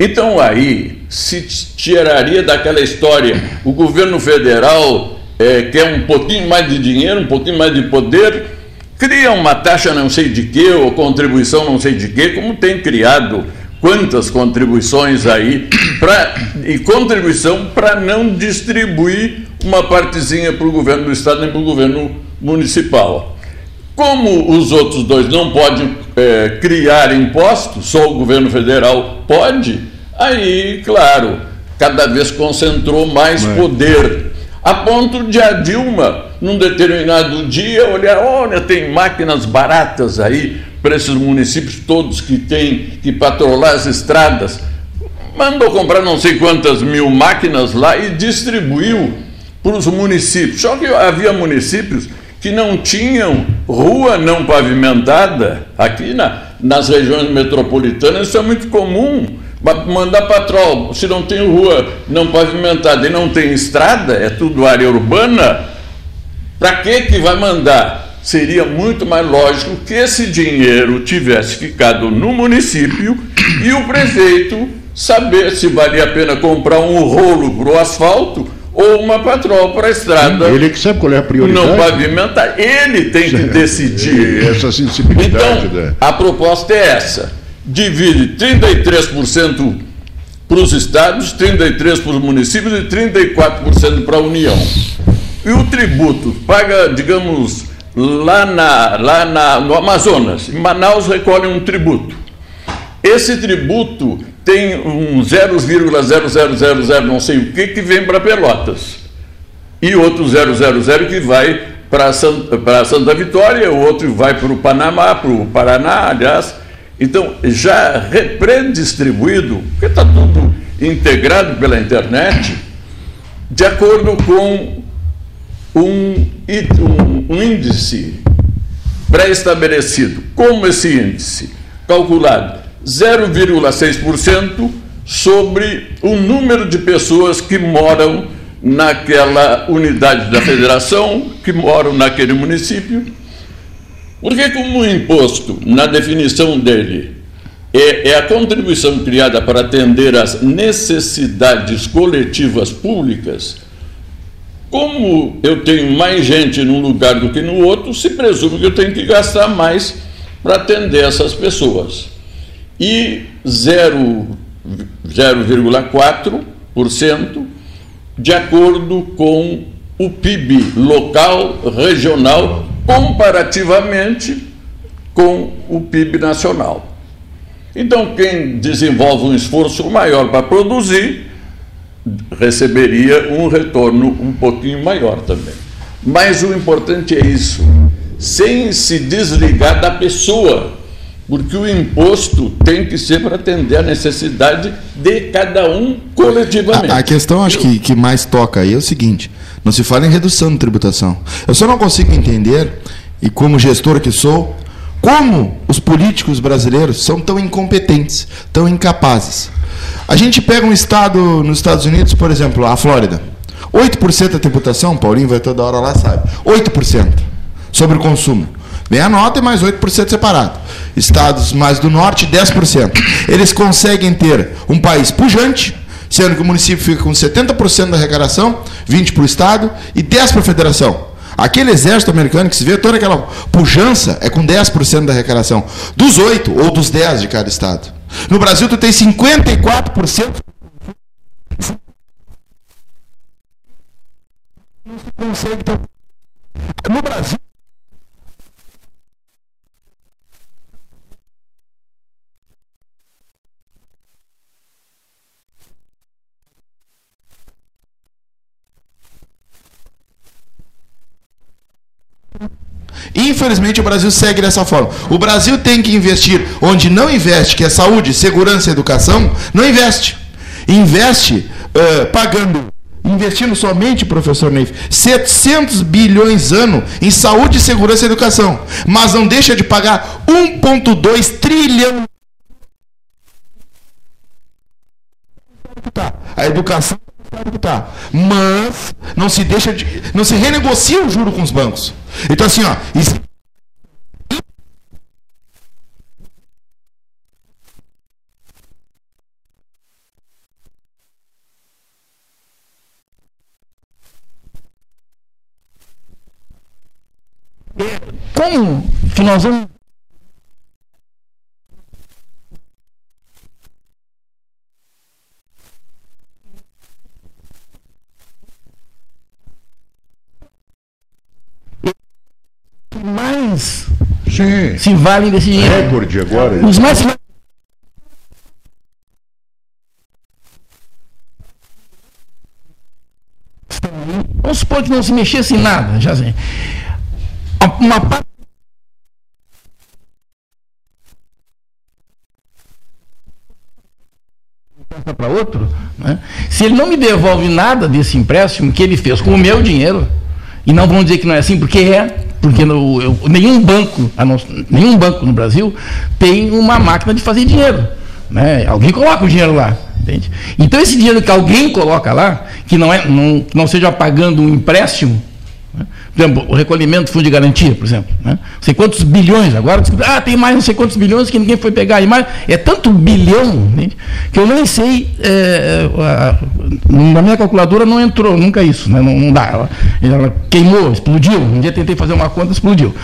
Então aí se tiraria daquela história o governo federal é, quer um pouquinho mais de dinheiro, um pouquinho mais de poder cria uma taxa não sei de quê, ou contribuição não sei de quê, como tem criado quantas contribuições aí, pra, e contribuição para não distribuir uma partezinha para o governo do Estado nem para o governo municipal. Como os outros dois não podem é, criar impostos, só o governo federal pode, aí, claro, cada vez concentrou mais poder a ponto de a Dilma, num determinado dia, olhar, olha, tem máquinas baratas aí para esses municípios todos que têm que patrolar as estradas. Mandou comprar não sei quantas mil máquinas lá e distribuiu para os municípios. Só que havia municípios que não tinham rua não pavimentada. Aqui na, nas regiões metropolitanas isso é muito comum mandar patrol, se não tem rua não pavimentada e não tem estrada, é tudo área urbana, para que que vai mandar? Seria muito mais lógico que esse dinheiro tivesse ficado no município e o prefeito saber se valia a pena comprar um rolo para o asfalto ou uma patrol para a estrada. Ele que sabe qual é a prioridade. Não pavimentar. Ele tem que decidir. Essa sensibilidade. Então, né? a proposta é essa divide 33% para os estados, 33% para os municípios e 34% para a União. E o tributo paga, digamos, lá, na, lá na, no Amazonas, em Manaus recolhe um tributo. Esse tributo tem um 0,0000 não sei o que que vem para Pelotas. e outro 000 que vai para Santa Vitória, o outro vai para o Panamá, para o Paraná, aliás. Então, já pré-distribuído, porque está tudo integrado pela internet, de acordo com um, um índice pré-estabelecido. Como esse índice? Calculado 0,6% sobre o número de pessoas que moram naquela unidade da federação, que moram naquele município. Porque, como o imposto, na definição dele, é, é a contribuição criada para atender às necessidades coletivas públicas, como eu tenho mais gente num lugar do que no outro, se presume que eu tenho que gastar mais para atender essas pessoas. E 0,4% de acordo com o PIB local, regional, comparativamente com o PIB nacional. Então, quem desenvolve um esforço maior para produzir, receberia um retorno um pouquinho maior também. Mas o importante é isso, sem se desligar da pessoa, porque o imposto tem que ser para atender a necessidade de cada um coletivamente. A, a questão, acho que, que mais toca aí é o seguinte: não se fala em redução de tributação. Eu só não consigo entender, e como gestor que sou, como os políticos brasileiros são tão incompetentes, tão incapazes. A gente pega um estado nos Estados Unidos, por exemplo, a Flórida. 8% da tributação, Paulinho vai toda hora lá, sabe? 8% sobre o consumo. Vem a nota e mais 8% separado. Estados mais do norte, 10%. Eles conseguem ter um país pujante, sendo que o município fica com 70% da arrecadação, 20% para o Estado e 10% para a federação. Aquele exército americano que se vê, toda aquela pujança é com 10% da arrecadação. Dos 8 ou dos 10 de cada estado. No Brasil, tu tem 54%. Não se consegue. No Brasil. Infelizmente o Brasil segue dessa forma. O Brasil tem que investir onde não investe, que é saúde, segurança e educação, não investe. Investe uh, pagando, investindo somente, professor Neif, 700 bilhões ano em saúde, segurança e educação. Mas não deixa de pagar 1,2 trilhão. A educação tá. Mas não se deixa de, não se renegocia o juro com os bancos. Então assim, ó, isso... Como que nós vamos mais Sim. se valem desse dinheiro. Recorde agora. Os mais Vamos supor que não se mexesse em nada, já sei. Uma parte para outro, né? se ele não me devolve nada desse empréstimo que ele fez com o meu dinheiro, e não vão dizer que não é assim, porque é, porque no, eu, nenhum banco, nenhum banco no Brasil tem uma máquina de fazer dinheiro. Né? Alguém coloca o dinheiro lá. Entende? Então esse dinheiro que alguém coloca lá, que não, é, não, não seja pagando um empréstimo? Por exemplo, o recolhimento do fundo de garantia, por exemplo, né? não sei quantos bilhões, agora ah, tem mais não sei quantos bilhões que ninguém foi pegar, e mais, é tanto bilhão né? que eu nem sei, é, a, na minha calculadora não entrou nunca isso, né? não, não dá, ela, ela queimou, explodiu, um dia tentei fazer uma conta, explodiu.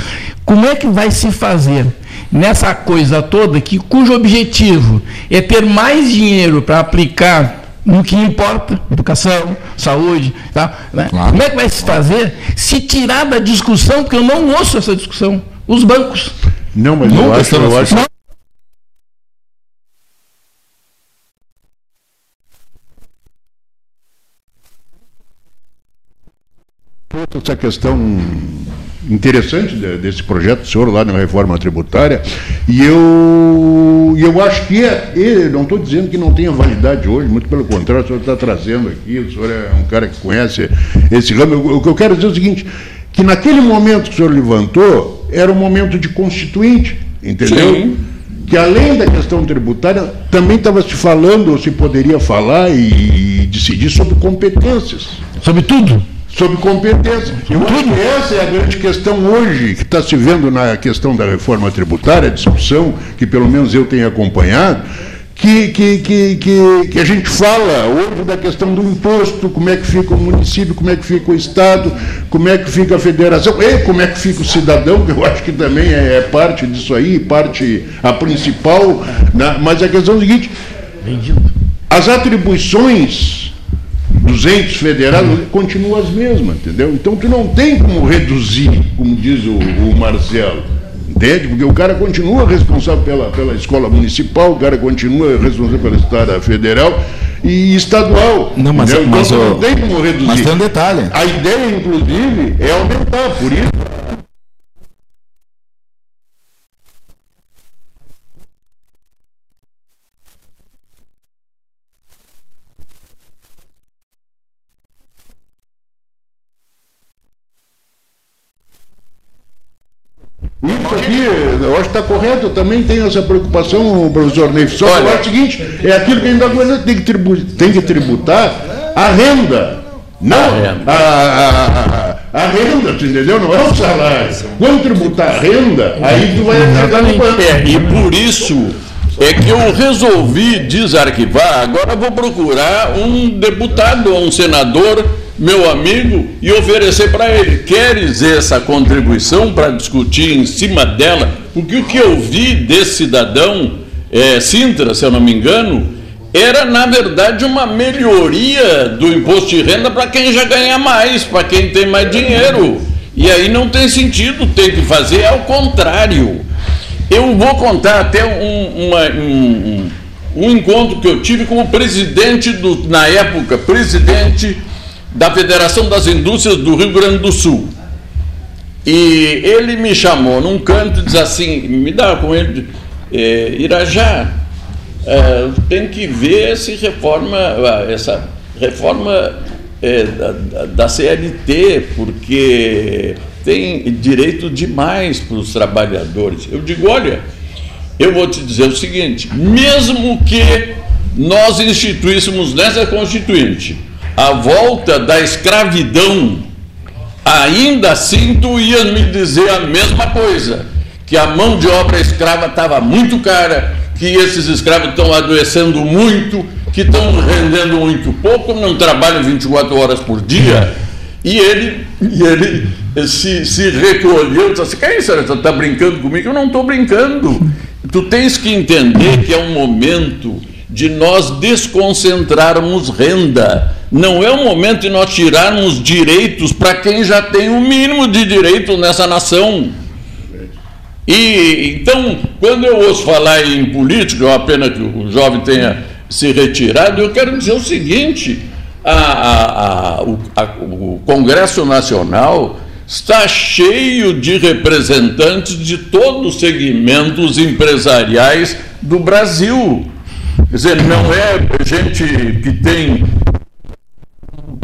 Como é que vai se fazer nessa coisa toda que cujo objetivo é ter mais dinheiro para aplicar no que importa, educação, saúde, tá? Né? Claro. Como é que vai se fazer se tirar da discussão, porque eu não ouço essa discussão, os bancos. Não, mas não, eu acho, eu acho, não, essa questão interessante desse projeto do senhor lá na reforma tributária e eu, eu acho que é, eu não estou dizendo que não tenha validade hoje, muito pelo contrário, o senhor está trazendo aqui, o senhor é um cara que conhece esse ramo. O que eu quero dizer é o seguinte, que naquele momento que o senhor levantou, era um momento de constituinte, entendeu? Sim. Que além da questão tributária, também estava se falando, ou se poderia falar e, e decidir sobre competências. Sobre tudo? Sobre competência. Eu acho que essa é a grande questão hoje, que está se vendo na questão da reforma tributária, a discussão que pelo menos eu tenho acompanhado, que, que, que, que, que a gente fala hoje da questão do imposto, como é que fica o município, como é que fica o Estado, como é que fica a federação, e como é que fica o cidadão, que eu acho que também é, é parte disso aí, parte a principal, né? mas a questão é a seguinte, as atribuições dos entes federados continuam as mesmas, entendeu? Então tu não tem como reduzir, como diz o, o Marcelo. Entende? Porque o cara continua responsável pela, pela escola municipal, o cara continua responsável pela escola federal e estadual. Não, mas, então, mas não tem como reduzir. Mas tem um detalhe. A ideia, inclusive, é aumentar, por Isso aqui, eu acho que está correto, eu também tenho essa preocupação, professor Neif. Só que é o seguinte, é aquilo que ainda coisa tem que, tributar, tem que tributar a renda. Não, a, a, a, a, renda, tu entendeu? Não é o salário. Quando tributar a renda, aí tu vai Exatamente. É, e por isso é que eu resolvi desarquivar, agora vou procurar um deputado ou um senador meu amigo e oferecer para ele. Queres essa contribuição para discutir em cima dela? Porque o que eu vi desse cidadão, é, Sintra, se eu não me engano, era na verdade uma melhoria do imposto de renda para quem já ganha mais, para quem tem mais dinheiro. E aí não tem sentido, tem que fazer ao contrário. Eu vou contar até um, uma, um, um encontro que eu tive com o presidente do, na época, presidente da Federação das Indústrias do Rio Grande do Sul. E ele me chamou num canto e diz assim, me dá com ele, é, Irajá, é, tem que ver se reforma, essa reforma é, da, da CLT, porque tem direito demais para os trabalhadores. Eu digo, olha, eu vou te dizer o seguinte, mesmo que nós instituíssemos nessa Constituinte a volta da escravidão, ainda assim tu ias me dizer a mesma coisa, que a mão de obra escrava estava muito cara, que esses escravos estão adoecendo muito, que estão rendendo muito pouco, não trabalham 24 horas por dia. E ele, e ele se, se recolheu e disse assim, que é isso, você está brincando comigo? Eu não estou brincando. Tu tens que entender que é um momento de nós desconcentrarmos renda. Não é o momento de nós tirarmos direitos para quem já tem o mínimo de direito nessa nação. E então, quando eu ouço falar em política, é uma pena que o jovem tenha se retirado, eu quero dizer o seguinte: a, a, a, o, o Congresso Nacional está cheio de representantes de todos os segmentos empresariais do Brasil. Quer dizer, não é gente que tem um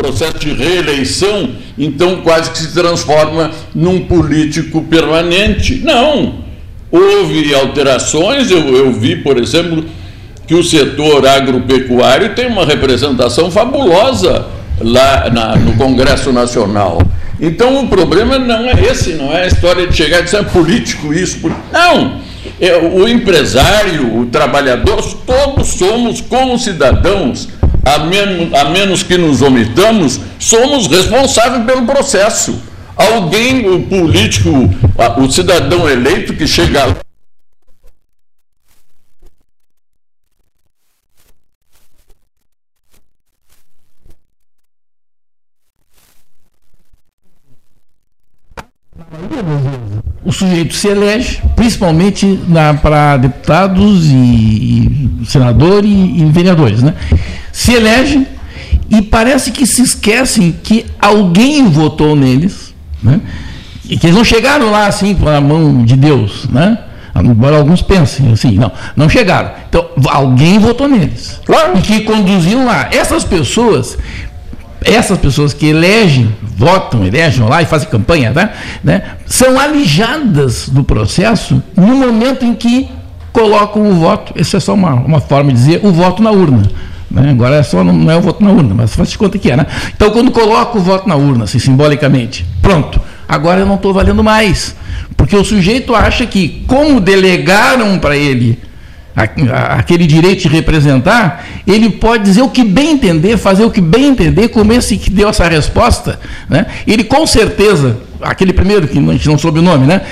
processo de reeleição, então quase que se transforma num político permanente. Não. Houve alterações, eu, eu vi, por exemplo, que o setor agropecuário tem uma representação fabulosa lá na, no Congresso Nacional. Então o problema não é esse, não é a história de chegar e dizer é político isso. Não! É, o empresário, o trabalhador, todos somos como cidadãos, a menos, a menos que nos omitamos, somos responsáveis pelo processo. Alguém, o político, o cidadão eleito que chega lá o sujeito se elege, principalmente para deputados e, e senador e, e, vereadores, né? Se elege e parece que se esquecem que alguém votou neles, né? e que eles não chegaram lá assim pela mão de Deus, né? Embora alguns pensem assim, não, não chegaram. Então, alguém votou neles. Claro. E que conduziram lá. Essas pessoas, essas pessoas que elegem, votam, elegem lá e fazem campanha, né, né, são alijadas do processo no momento em que colocam o voto. Essa é só uma, uma forma de dizer o voto na urna. Né? Agora é só, não é o voto na urna, mas faz de conta que é. Né? Então, quando coloca o voto na urna, assim, simbolicamente, pronto, agora eu não estou valendo mais. Porque o sujeito acha que, como delegaram para ele aquele direito de representar, ele pode dizer o que bem entender, fazer o que bem entender, como esse que deu essa resposta, né? ele com certeza, aquele primeiro que a gente não soube o nome, né?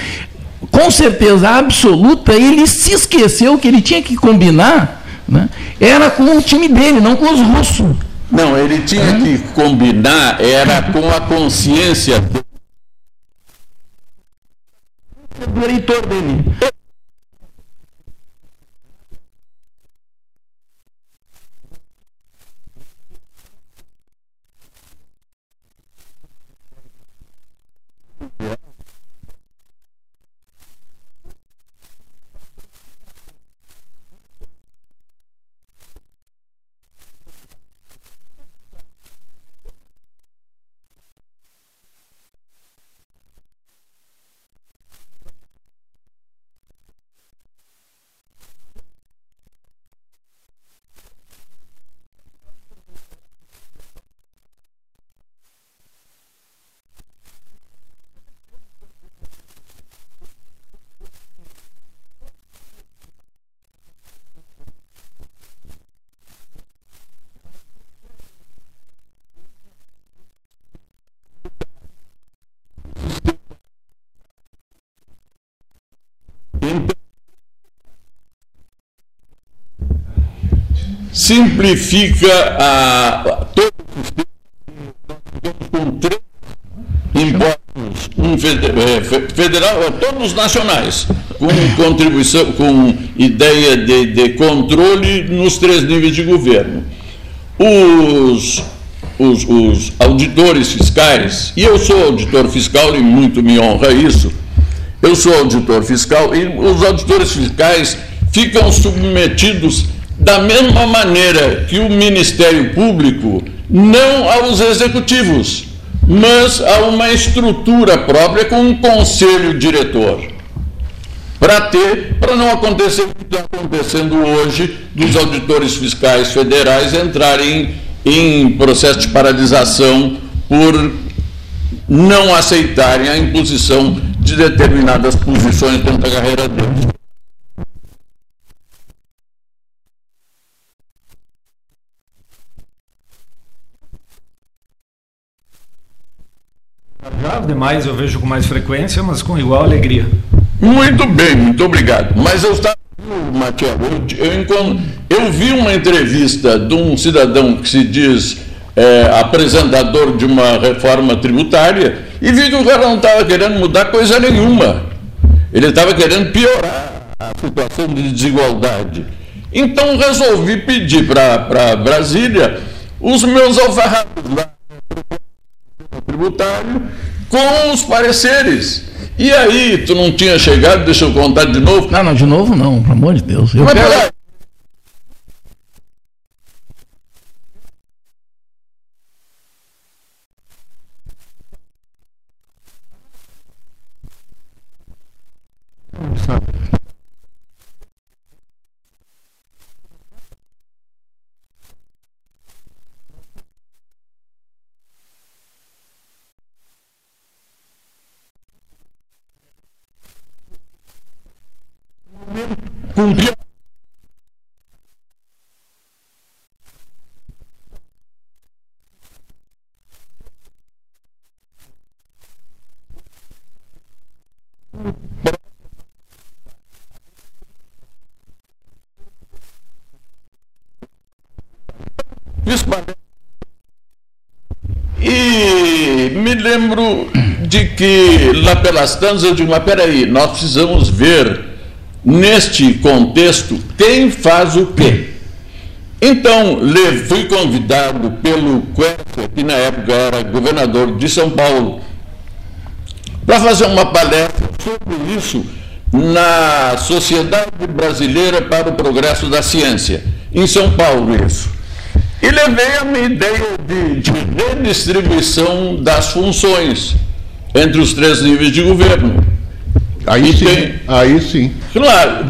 com certeza absoluta, ele se esqueceu que ele tinha que combinar, né? era com o time dele, não com os russos. Não, ele tinha que combinar, era com a consciência do eleitor dele. Simplifica a, todo o sistema com três impostos, um é, federal, é, todos nacionais, com contribuição, com ideia de, de controle nos três níveis de governo. Os, os, os auditores fiscais, e eu sou auditor fiscal e muito me honra isso, eu sou auditor fiscal e os auditores fiscais ficam submetidos da mesma maneira que o Ministério Público, não aos executivos, mas a uma estrutura própria com um conselho diretor. Para ter, para não acontecer o que está acontecendo hoje, dos auditores fiscais federais entrarem em processo de paralisação por não aceitarem a imposição de determinadas posições dentro da carreira deles. Já, demais eu vejo com mais frequência, mas com igual alegria. Muito bem, muito obrigado. Mas eu estava, Matias, eu, eu, eu, vi uma entrevista de um cidadão que se diz é, apresentador de uma reforma tributária e vi que o cara não estava querendo mudar coisa nenhuma. Ele estava querendo piorar a situação de desigualdade. Então resolvi pedir para Brasília os meus alfarrados lá tributário com os pareceres. E aí, tu não tinha chegado, deixa eu contar de novo? Não, não, de novo não, pelo amor de Deus. Eu Mas quero... peraí. cumprir E me lembro de que lá pelas tantas eu digo, mas peraí, nós precisamos ver neste contexto, quem faz o quê? Então, fui convidado pelo Quercia, que na época era governador de São Paulo, para fazer uma palestra sobre isso na Sociedade Brasileira para o Progresso da Ciência, em São Paulo, isso. E levei a minha ideia de, de redistribuição das funções entre os três níveis de governo. Aí E sim, tem- aí sim. Claro,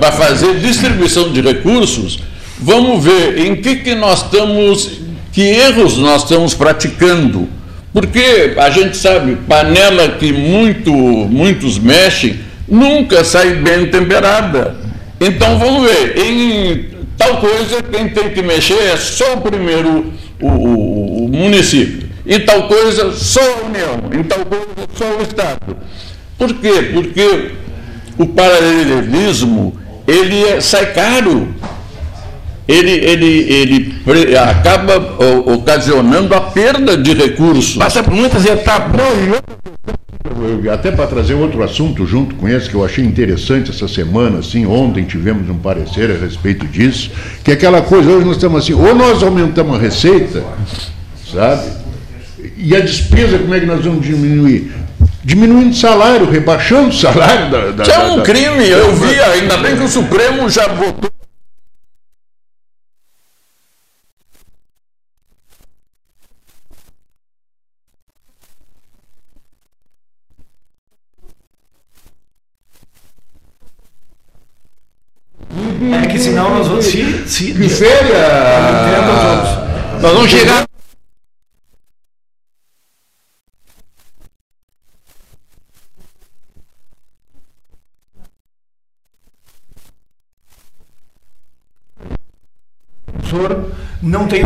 para fazer distribuição de recursos, vamos ver em que, que nós estamos, que erros nós estamos praticando. Porque a gente sabe, panela que muito, muitos mexem, nunca sai bem temperada. Então vamos ver, em tal coisa quem tem que mexer é só o primeiro o, o- o município. Em tal coisa, só a União. Em tal coisa, só o Estado. Por quê? Porque o paralelismo ele é- sai caro. Ele, ele, ele acaba ocasionando a perda de recursos. Passa por muitas etapas. Até para trazer outro assunto junto com esse que eu achei interessante essa semana, assim, ontem tivemos um parecer a respeito disso, que é aquela coisa, hoje nós estamos assim, ou nós aumentamos a receita, sabe? E a despesa, como é que nós vamos diminuir? Diminuindo o salário, rebaixando o salário da. da Isso é da- um da- crime, eu vi, ainda bem que o Supremo já votou. É que senão nós vamos. Se, se, Que férias! Nós vamos chegar. professor não tem.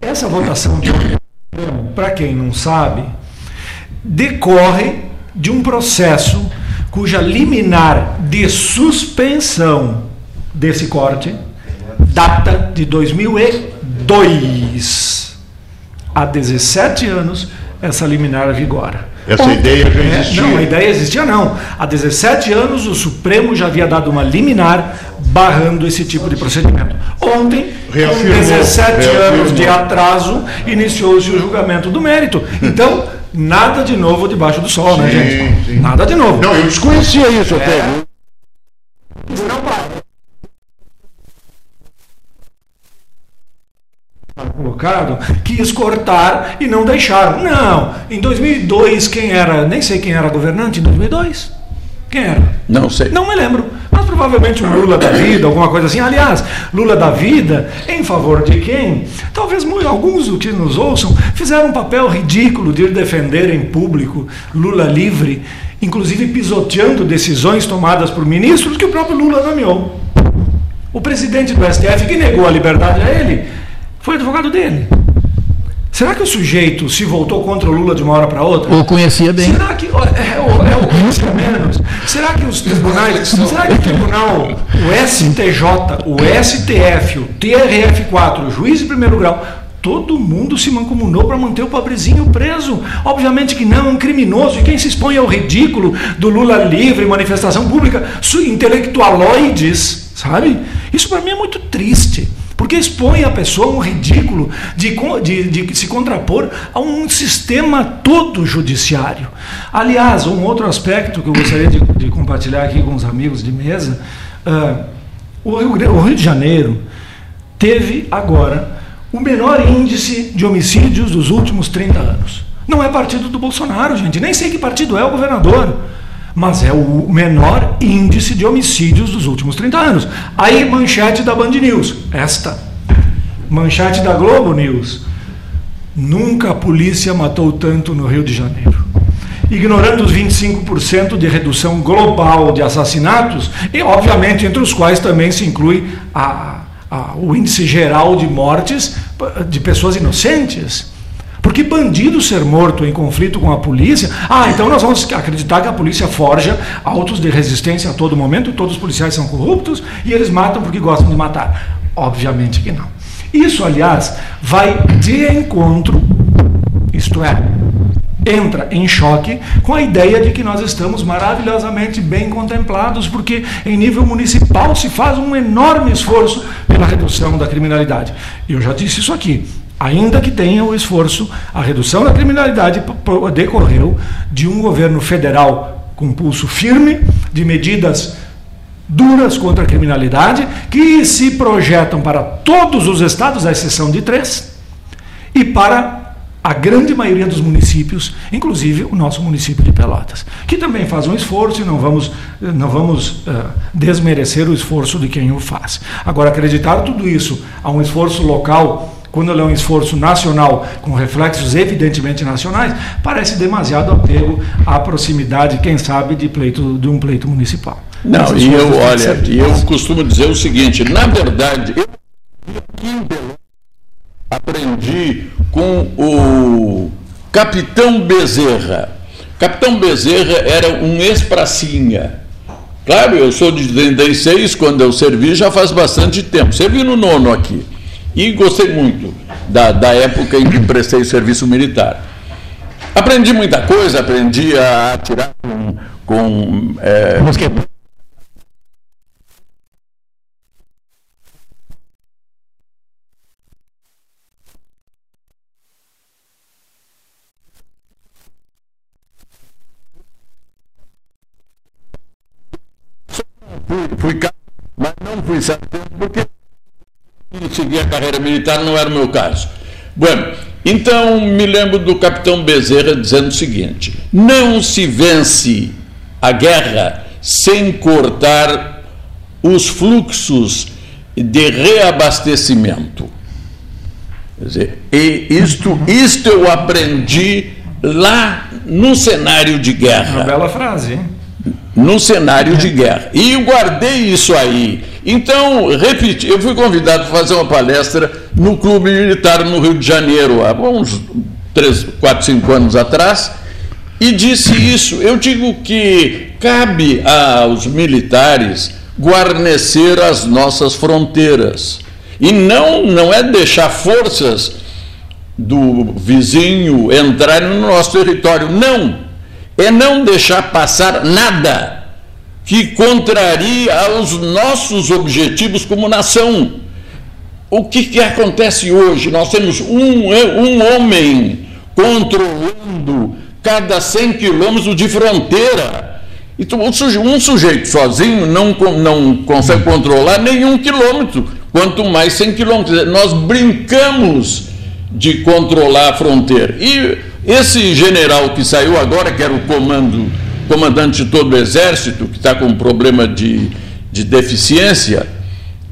Essa votação de para quem não sabe, decorre de um processo cuja liminar de suspensão desse corte data de 2002. Há 17 anos essa liminar vigora. Essa ideia já É, existia. não, a ideia existia não. Há 17 anos o Supremo já havia dado uma liminar barrando esse tipo de procedimento. Ontem, com Reafirmou, 17 anos de reafirmou. atraso, iniciou-se o julgamento do mérito. Então, nada de novo debaixo do sol, né, Sim, gente? sim. Nada de novo. Não, eu desconhecia isso até. É. Não para. colocado, quis cortar e não deixaram. Não, em 2002 quem era, nem sei quem era governante em 2002. Quem era? Não sei. Não me lembro. Mas provavelmente um Lula da vida, alguma coisa assim. Aliás, Lula da vida, em favor de quem? Talvez alguns do que nos ouçam fizeram um papel ridículo de ir defender em público Lula livre, inclusive pisoteando decisões tomadas por ministros que o próprio Lula nomeou. O presidente do STF que negou a liberdade a ele foi advogado dele. Será que o sujeito se voltou contra o Lula de uma hora para outra? Ou conhecia bem. Será que ó, é, o- é o conhecia menos? Será que os tribunais, será que o tribunal, o STJ, o STF, o TRF4, o juiz de primeiro grau, todo mundo se mancomunou para manter o pobrezinho preso? Obviamente que não, um criminoso. E quem se expõe ao ridículo do Lula livre, manifestação pública, intelectualoides, sabe? Isso para mim é muito triste. Porque expõe a pessoa a um ridículo de, de, de se contrapor a um sistema todo judiciário. Aliás, um outro aspecto que eu gostaria de, de compartilhar aqui com os amigos de mesa: ah, o, Rio, o Rio de Janeiro teve agora o menor índice de homicídios dos últimos 30 anos. Não é partido do Bolsonaro, gente, nem sei que partido é o governador mas é o menor índice de homicídios dos últimos 30 anos. Aí, manchete da Band News, esta. Manchete da Globo News. Nunca a polícia matou tanto no Rio de Janeiro. Ignorando os 25% de redução global de assassinatos, e obviamente entre os quais também se inclui a- a- o índice geral de mortes de pessoas inocentes. Porque bandido ser morto em conflito com a polícia, ah, então nós vamos acreditar que a polícia forja autos de resistência a todo momento, todos os policiais são corruptos e eles matam porque gostam de matar. Obviamente que não. Isso, aliás, vai de encontro, isto é, entra em choque com a ideia de que nós estamos maravilhosamente bem contemplados, porque em nível municipal se faz um enorme esforço pela redução da criminalidade. Eu já disse isso aqui. Ainda que tenha o esforço, a redução da criminalidade decorreu de um governo federal com pulso firme, de medidas duras contra a criminalidade, que se projetam para todos os estados, à exceção de três, e para a grande maioria dos municípios, inclusive o nosso município de Pelotas, que também faz um esforço e não vamos, não vamos uh, desmerecer o esforço de quem o faz. Agora, acreditar tudo isso a um esforço local quando ele é um esforço nacional com reflexos evidentemente nacionais, parece demasiado apego à proximidade, quem sabe, de, pleito, de um pleito municipal. Não, e eu, olha, e eu costumo dizer o seguinte, na verdade, eu aprendi com o Capitão Bezerra. Capitão Bezerra era um ex-pracinha. Claro, eu sou de 36, quando eu servi já faz bastante tempo. Servi no nono aqui. E gostei muito da, da época em que prestei serviço militar. Aprendi muita coisa, aprendi a atirar com. com é, fui, fui mas não fui sargento porque seguir a carreira militar não era o meu caso. Bueno, então me lembro do capitão Bezerra dizendo o seguinte: não se vence a guerra sem cortar os fluxos de reabastecimento. Quer dizer, e isto, isto eu aprendi lá no cenário de guerra. Uma bela frase, hein? No cenário de guerra. E eu guardei isso aí. Então, repeti, eu fui convidado a fazer uma palestra no Clube Militar no Rio de Janeiro, há uns 3, 4, 5 anos atrás, e disse isso. Eu digo que cabe aos militares guarnecer as nossas fronteiras. E não, não é deixar forças do vizinho entrarem no nosso território. Não! É não deixar passar nada que contraria os nossos objetivos como nação. O que, que acontece hoje? Nós temos um, um homem controlando cada 100 quilômetros de fronteira. Então, um sujeito sozinho não, não consegue controlar nenhum quilômetro, quanto mais 100 quilômetros. Nós brincamos de controlar a fronteira. E esse general que saiu agora, que era o comando, comandante de todo o exército, que está com um problema de, de deficiência,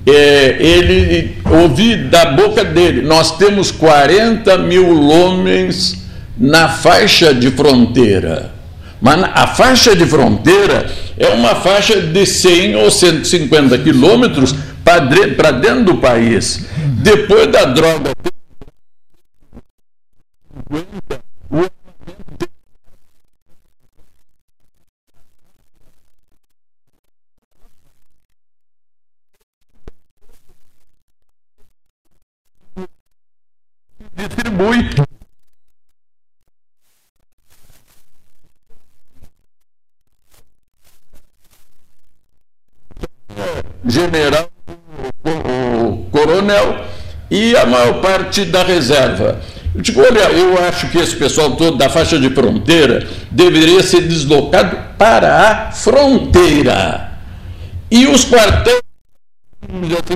é, ele ouvi da boca dele: nós temos 40 mil homens na faixa de fronteira. Mas a faixa de fronteira é uma faixa de 100 ou 150 quilômetros para dentro do país. Depois da droga distribui general, o coronel e a maior parte da reserva. Eu digo, olha, eu acho que esse pessoal todo da faixa de fronteira deveria ser deslocado para a fronteira. E os quartéis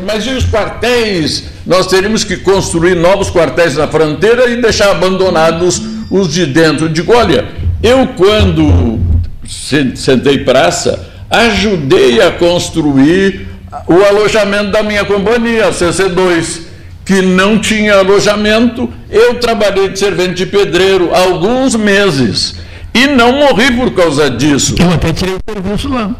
mas e os quartéis? Nós teríamos que construir novos quartéis na fronteira e deixar abandonados os de dentro. Eu digo, olha, eu quando sentei praça, ajudei a construir o alojamento da minha companhia, a CC2, que não tinha alojamento. Eu trabalhei de servente de pedreiro alguns meses e não morri por causa disso. Eu até tirei o serviço lá.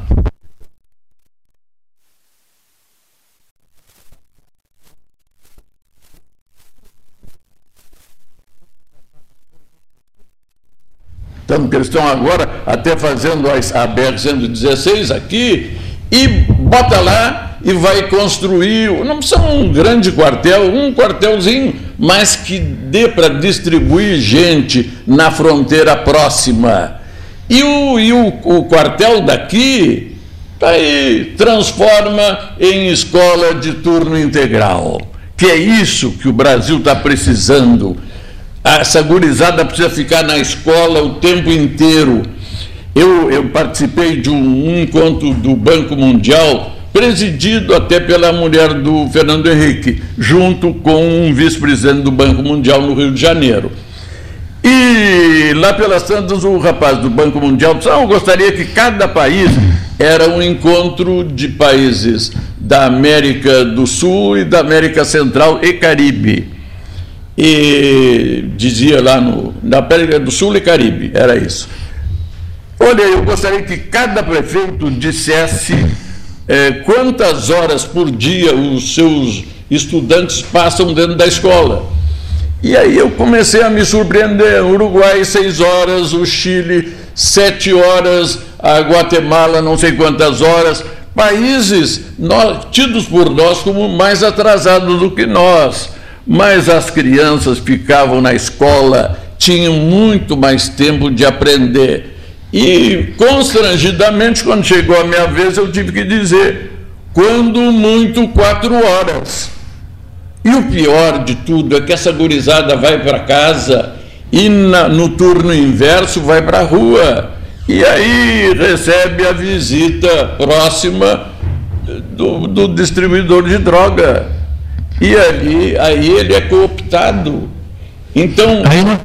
Que eles estão agora até fazendo a BR-116 aqui, e bota lá e vai construir, não precisa um grande quartel, um quartelzinho, mas que dê para distribuir gente na fronteira próxima. E o, e o, o quartel daqui tá aí, transforma em escola de turno integral. Que é isso que o Brasil está precisando. Essa gurizada precisa ficar na escola o tempo inteiro. Eu, eu participei de um, encontro do Banco Mundial presidido até pela mulher do Fernando Henrique, junto com um vice-presidente do Banco Mundial no Rio de Janeiro. E lá pelas tantas, o rapaz do Banco Mundial disse: ah, Eu gostaria que cada país era um encontro de países da América do Sul e da América Central e Caribe. E dizia lá no, na América do Sul e Caribe, era isso. Olha, eu gostaria que cada prefeito dissesse é, quantas horas por dia os seus estudantes passam dentro da escola. E aí eu comecei a me surpreender. Uruguai, seis horas, o Chile, sete horas, a Guatemala, não sei quantas horas. Países nós, tidos por nós como mais atrasados do que nós. Mas as crianças ficavam na escola, tinham muito mais tempo de aprender. E, constrangidamente, quando chegou a minha vez, eu tive que dizer: quando muito, quatro horas. E o pior de tudo é que essa gurizada vai para casa e na, no turno inverso vai para a rua. E aí recebe a visita próxima do, do distribuidor de droga. E ali, aí ele é cooptado. Então. Aí não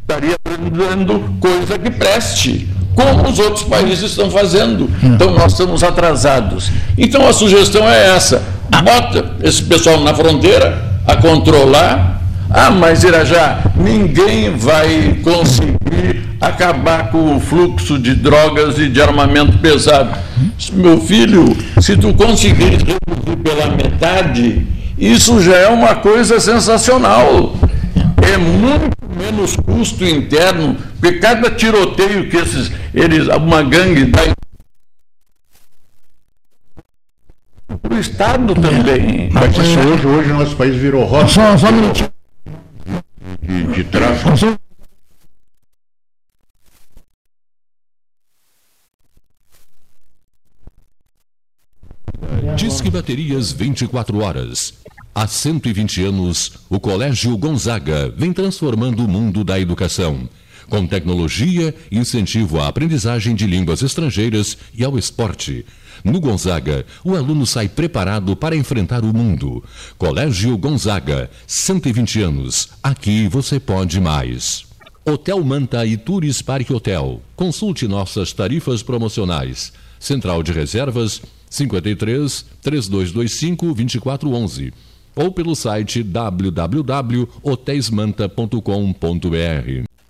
estaria aprendendo coisa que preste, como os outros países estão fazendo. Então nós estamos atrasados. Então a sugestão é essa: bota esse pessoal na fronteira a controlar. Ah, mas Irajá, ninguém vai conseguir acabar com o fluxo de drogas e de armamento pesado. Meu filho, se tu conseguir reduzir pela metade, isso já é uma coisa sensacional. É muito menos custo interno, porque cada tiroteio que esses, eles, uma gangue dá para o Estado também. Mas isso hoje, hoje nosso país virou rota. Só, só um minutinho. De, de tráfico. Disque Baterias 24 horas. Há 120 anos, o Colégio Gonzaga vem transformando o mundo da educação. Com tecnologia, incentivo à aprendizagem de línguas estrangeiras e ao esporte. No Gonzaga, o aluno sai preparado para enfrentar o mundo. Colégio Gonzaga, 120 anos. Aqui você pode mais. Hotel Manta e Tours Parque Hotel. Consulte nossas tarifas promocionais. Central de Reservas 53 3225 2411 ou pelo site www.hoteismanta.com.br.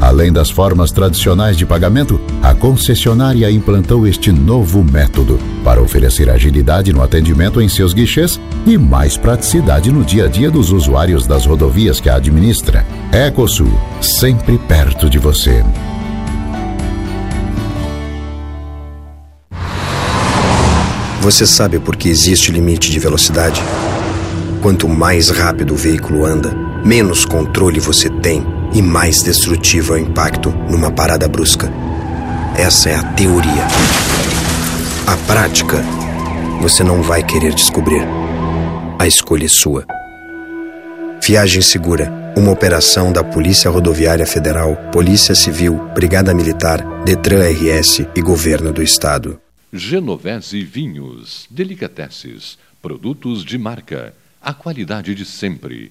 Além das formas tradicionais de pagamento, a concessionária implantou este novo método para oferecer agilidade no atendimento em seus guichês e mais praticidade no dia a dia dos usuários das rodovias que a administra. Ecosul, sempre perto de você. Você sabe por que existe limite de velocidade? Quanto mais rápido o veículo anda, menos controle você tem e mais destrutivo é o impacto numa parada brusca. Essa é a teoria. A prática, você não vai querer descobrir. A escolha é sua. Viagem Segura, uma operação da Polícia Rodoviária Federal, Polícia Civil, Brigada Militar, Detran RS e Governo do Estado. Genovese Vinhos, Delicateces, produtos de marca, a qualidade de sempre.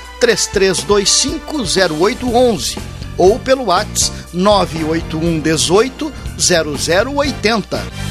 33250811 ou pelo WhatsApp 981 18 0080.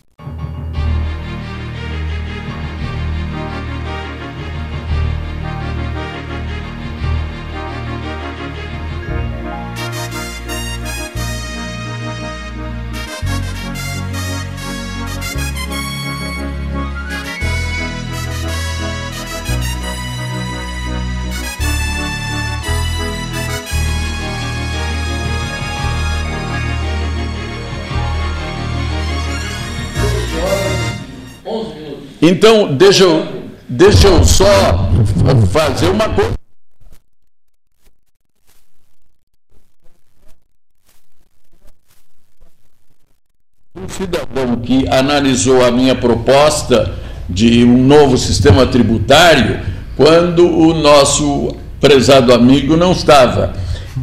Então, deixa eu, deixa eu só fazer uma coisa. Um cidadão que analisou a minha proposta de um novo sistema tributário quando o nosso prezado amigo não estava.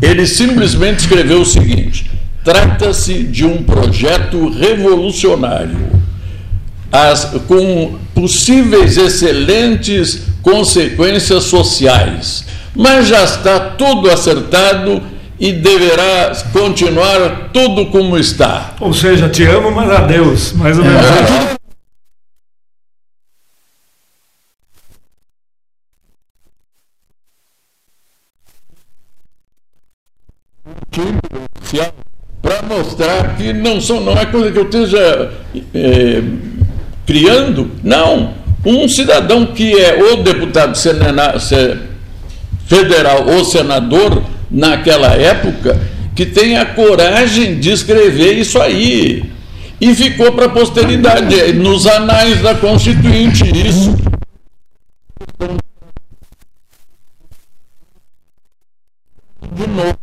Ele simplesmente escreveu o seguinte: trata-se de um projeto revolucionário, as, com possíveis excelentes consequências sociais, mas já está tudo acertado e deverá continuar tudo como está. Ou seja, te amo, mas adeus. Mais ou menos. É. para mostrar que não, são, não é coisa que eu esteja é, criando, não. Um cidadão que é o deputado federal ou senador naquela época, que tem a coragem de escrever isso aí. E ficou para a posteridade, nos anais da Constituinte, isso. De novo,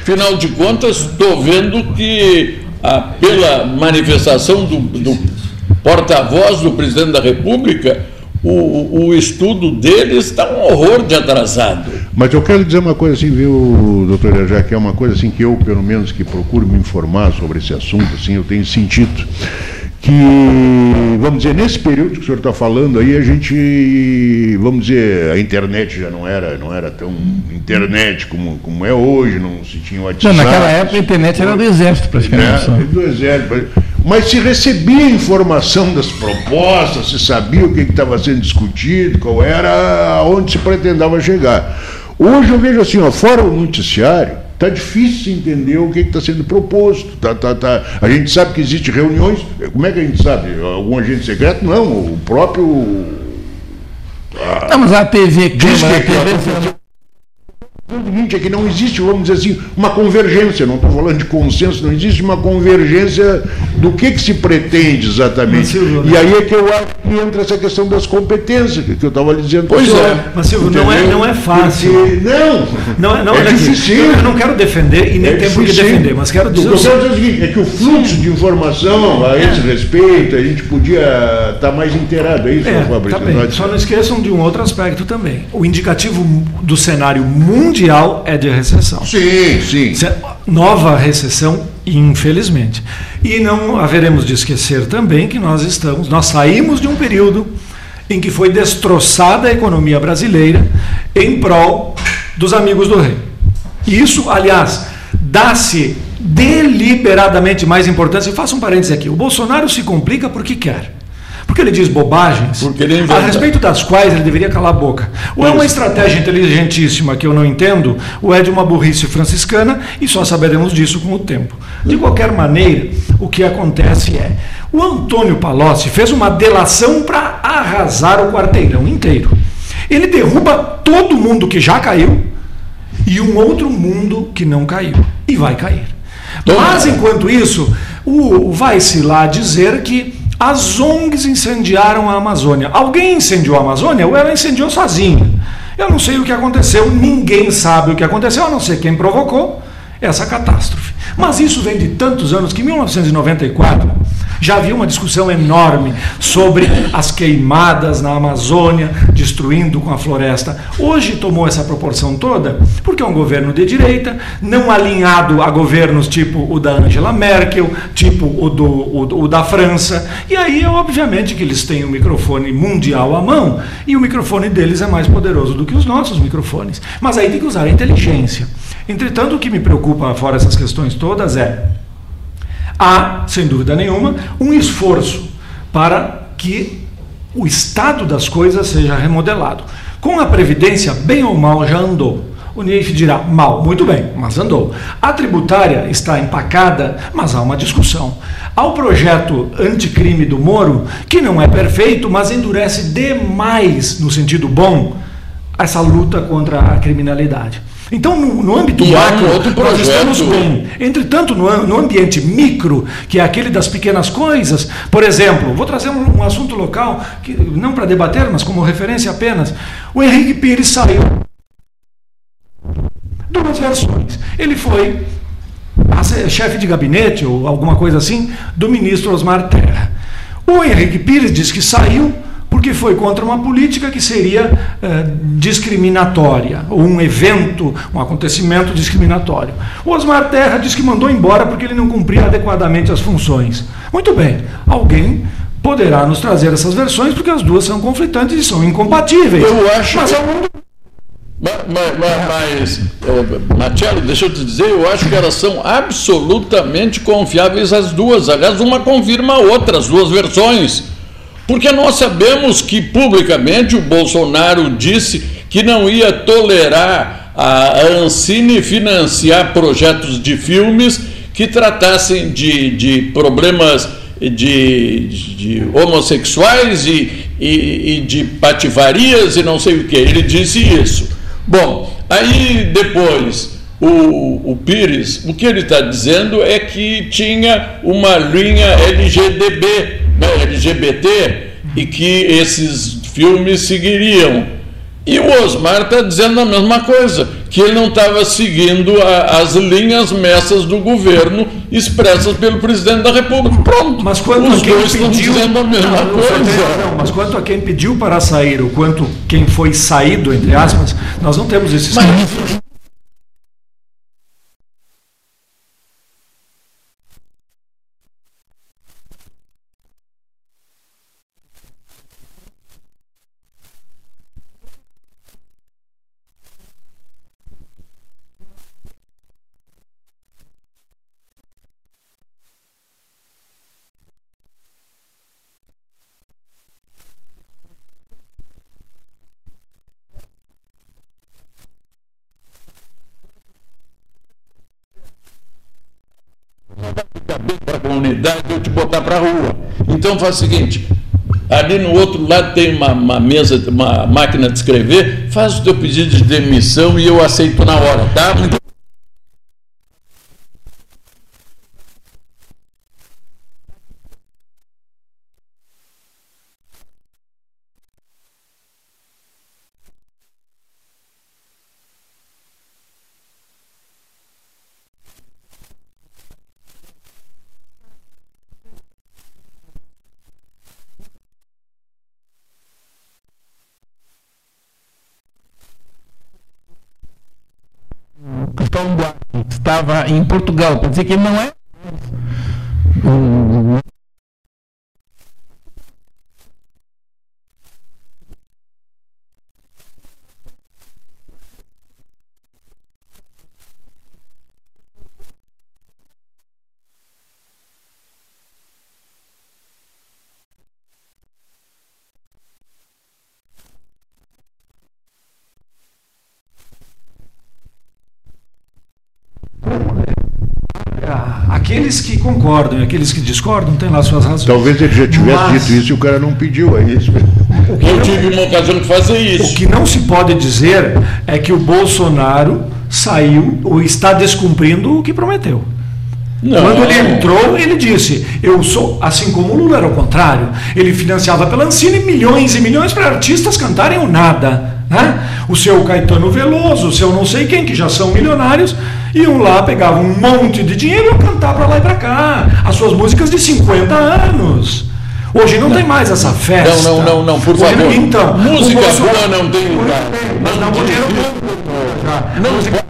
Afinal de contas, estou vendo que, ah, pela manifestação do, do porta-voz do presidente da República, o, o estudo deles está um horror de atrasado. Mas eu quero dizer uma coisa assim, viu, doutor Ejá, que é uma coisa assim que eu, pelo menos, que procuro me informar sobre esse assunto, assim, eu tenho sentido que, vamos dizer, nesse período que o senhor está falando aí, a gente, vamos dizer, a internet já não era, não era tão internet como, como é hoje, não se tinha WhatsApp. Não, naquela época a internet era do exército, praticamente. Né? Do exército. Mas se recebia informação das propostas, se sabia o que estava sendo discutido, qual era, aonde se pretendava chegar. Hoje eu vejo assim, ó, fora o noticiário, Está difícil entender o que está sendo proposto. Tá, tá, tá. A gente sabe que existem reuniões. Como é que a gente sabe? Algum agente secreto? Não, o próprio. A, não, mas a TV Câmara, a TV o seguinte é que não existe, vamos dizer assim, uma convergência, não estou falando de consenso, não existe uma convergência do que, que se pretende exatamente. Silvio, e aí é que eu acho que entra essa questão das competências, que eu estava dizendo. Pois é. Mas Silvio, não é, não é fácil. Porque, não, não, é, não, é difícil. Eu não quero defender e nem é tenho por que defender, mas quero dizer. O que eu quero dizer é o seguinte, é que o fluxo de informação a esse respeito, a gente podia estar tá mais inteirado, é isso, é, Fabrício? Tá. Só não esqueçam de um outro aspecto também. O indicativo do cenário mundial mundial é de recessão. Sim, sim. Nova recessão, infelizmente. E não haveremos de esquecer também que nós estamos, nós saímos de um período em que foi destroçada a economia brasileira em prol dos amigos do rei. Isso, aliás, dá-se deliberadamente mais importância. Eu faço um parênteses aqui. O Bolsonaro se complica porque quer porque ele diz bobagens ele a respeito das quais ele deveria calar a boca. Ou é uma estratégia inteligentíssima que eu não entendo, ou é de uma burrice franciscana e só saberemos disso com o tempo. De qualquer maneira, o que acontece é o Antônio Palocci fez uma delação para arrasar o quarteirão inteiro. Ele derruba todo mundo que já caiu e um outro mundo que não caiu e vai cair. Mas enquanto isso, o vai-se lá dizer que as ONGs incendiaram a Amazônia. Alguém incendiou a Amazônia ou ela incendiou sozinha? Eu não sei o que aconteceu, ninguém sabe o que aconteceu, a não ser quem provocou essa catástrofe. Mas isso vem de tantos anos que em 1994 já havia uma discussão enorme sobre as queimadas na Amazônia, destruindo com a floresta. Hoje tomou essa proporção toda porque é um governo de direita, não alinhado a governos tipo o da Angela Merkel, tipo o, do, o, o da França. E aí, obviamente, que eles têm o um microfone mundial à mão e o microfone deles é mais poderoso do que os nossos microfones. Mas aí tem que usar a inteligência. Entretanto, o que me preocupa, fora essas questões todas, é há, sem dúvida nenhuma, um esforço para que o estado das coisas seja remodelado. Com a Previdência, bem ou mal, já andou. O NEIF dirá, mal, muito bem, mas andou. A tributária está empacada, mas há uma discussão. Há o projeto anticrime do Moro, que não é perfeito, mas endurece demais, no sentido bom, essa luta contra a criminalidade. Então, no, no âmbito E macro, nós estamos bem. Entretanto, no, no ambiente micro, que é aquele das pequenas coisas, por exemplo, vou trazer um, um assunto local, que, não para debater, mas como referência apenas. O Henrique Pires saiu. Duas versões. Ele foi chefe de gabinete, ou alguma coisa assim, do ministro Osmar Terra. O Henrique Pires diz que saiu porque foi contra uma política que seria eh, discriminatória, ou um evento, um acontecimento discriminatório. O Osmar Terra diz que mandou embora porque ele não cumpria adequadamente as funções. Muito bem, alguém poderá nos trazer essas versões porque as duas são conflitantes e são incompatíveis. Eu acho Mas que- é um mundo Mas, mas é, deixa eu te dizer, eu acho que elas são absolutamente confiáveis as duas. Aliás, uma confirma a outra, as duas versões. Porque nós sabemos que publicamente o Bolsonaro disse que não ia tolerar a Ancine financiar projetos de filmes que tratassem de, de problemas de, de homossexuais e, e, e de pativarias e não sei o que. Ele disse isso. Bom, aí depois o, o Pires, o que ele está dizendo é que tinha uma linha LGDB, né, LGBT, e que esses filmes seguiriam. E o Osmar está dizendo a mesma coisa, que ele não estava seguindo a- as linhas messas do governo expressas pelo presidente da República. Pronto. Mas quanto Os a quem dois estão pediu, dizendo a mesma Não, coisa. não, mas quanto a quem pediu para sair, ou quanto quem foi saído, entre aspas, nós não temos esses casos. A comunidade eu te botar para a rua. Então faz o seguinte: ali no outro lado tem uma, uma mesa, uma máquina de escrever, faz o teu pedido de demissão e eu aceito na hora, tá? Muito em Portugal, para dizer que ele não é Ah, Aqueles que concordam e aqueles que discordam têm lá suas razões. Talvez ele já tivesse Mas- dito isso e o cara não pediu, é isso. Eu tive uma ocasião de fazer isso. O que não se pode dizer é que o Bolsonaro saiu ou está descumprindo o que prometeu. Não. Quando ele entrou, ele disse: Eu sou, assim como o Lula era o contrário. Ele financiava pela Ancine milhões e milhões para artistas cantarem o nada. Né? O seu Caetano Veloso, o seu não sei quem, que já são milionários, iam lá, pegavam um monte de dinheiro e iam cantar para lá e para cá. As suas músicas de 50 anos. Hoje não, tem mais essa festa. Não, não, não, não, por Hoje- favor. Então, Música Bolsonaro- boa não tem lugar. Mas não Não dinheiro tem- público. Não Música- As vozes, e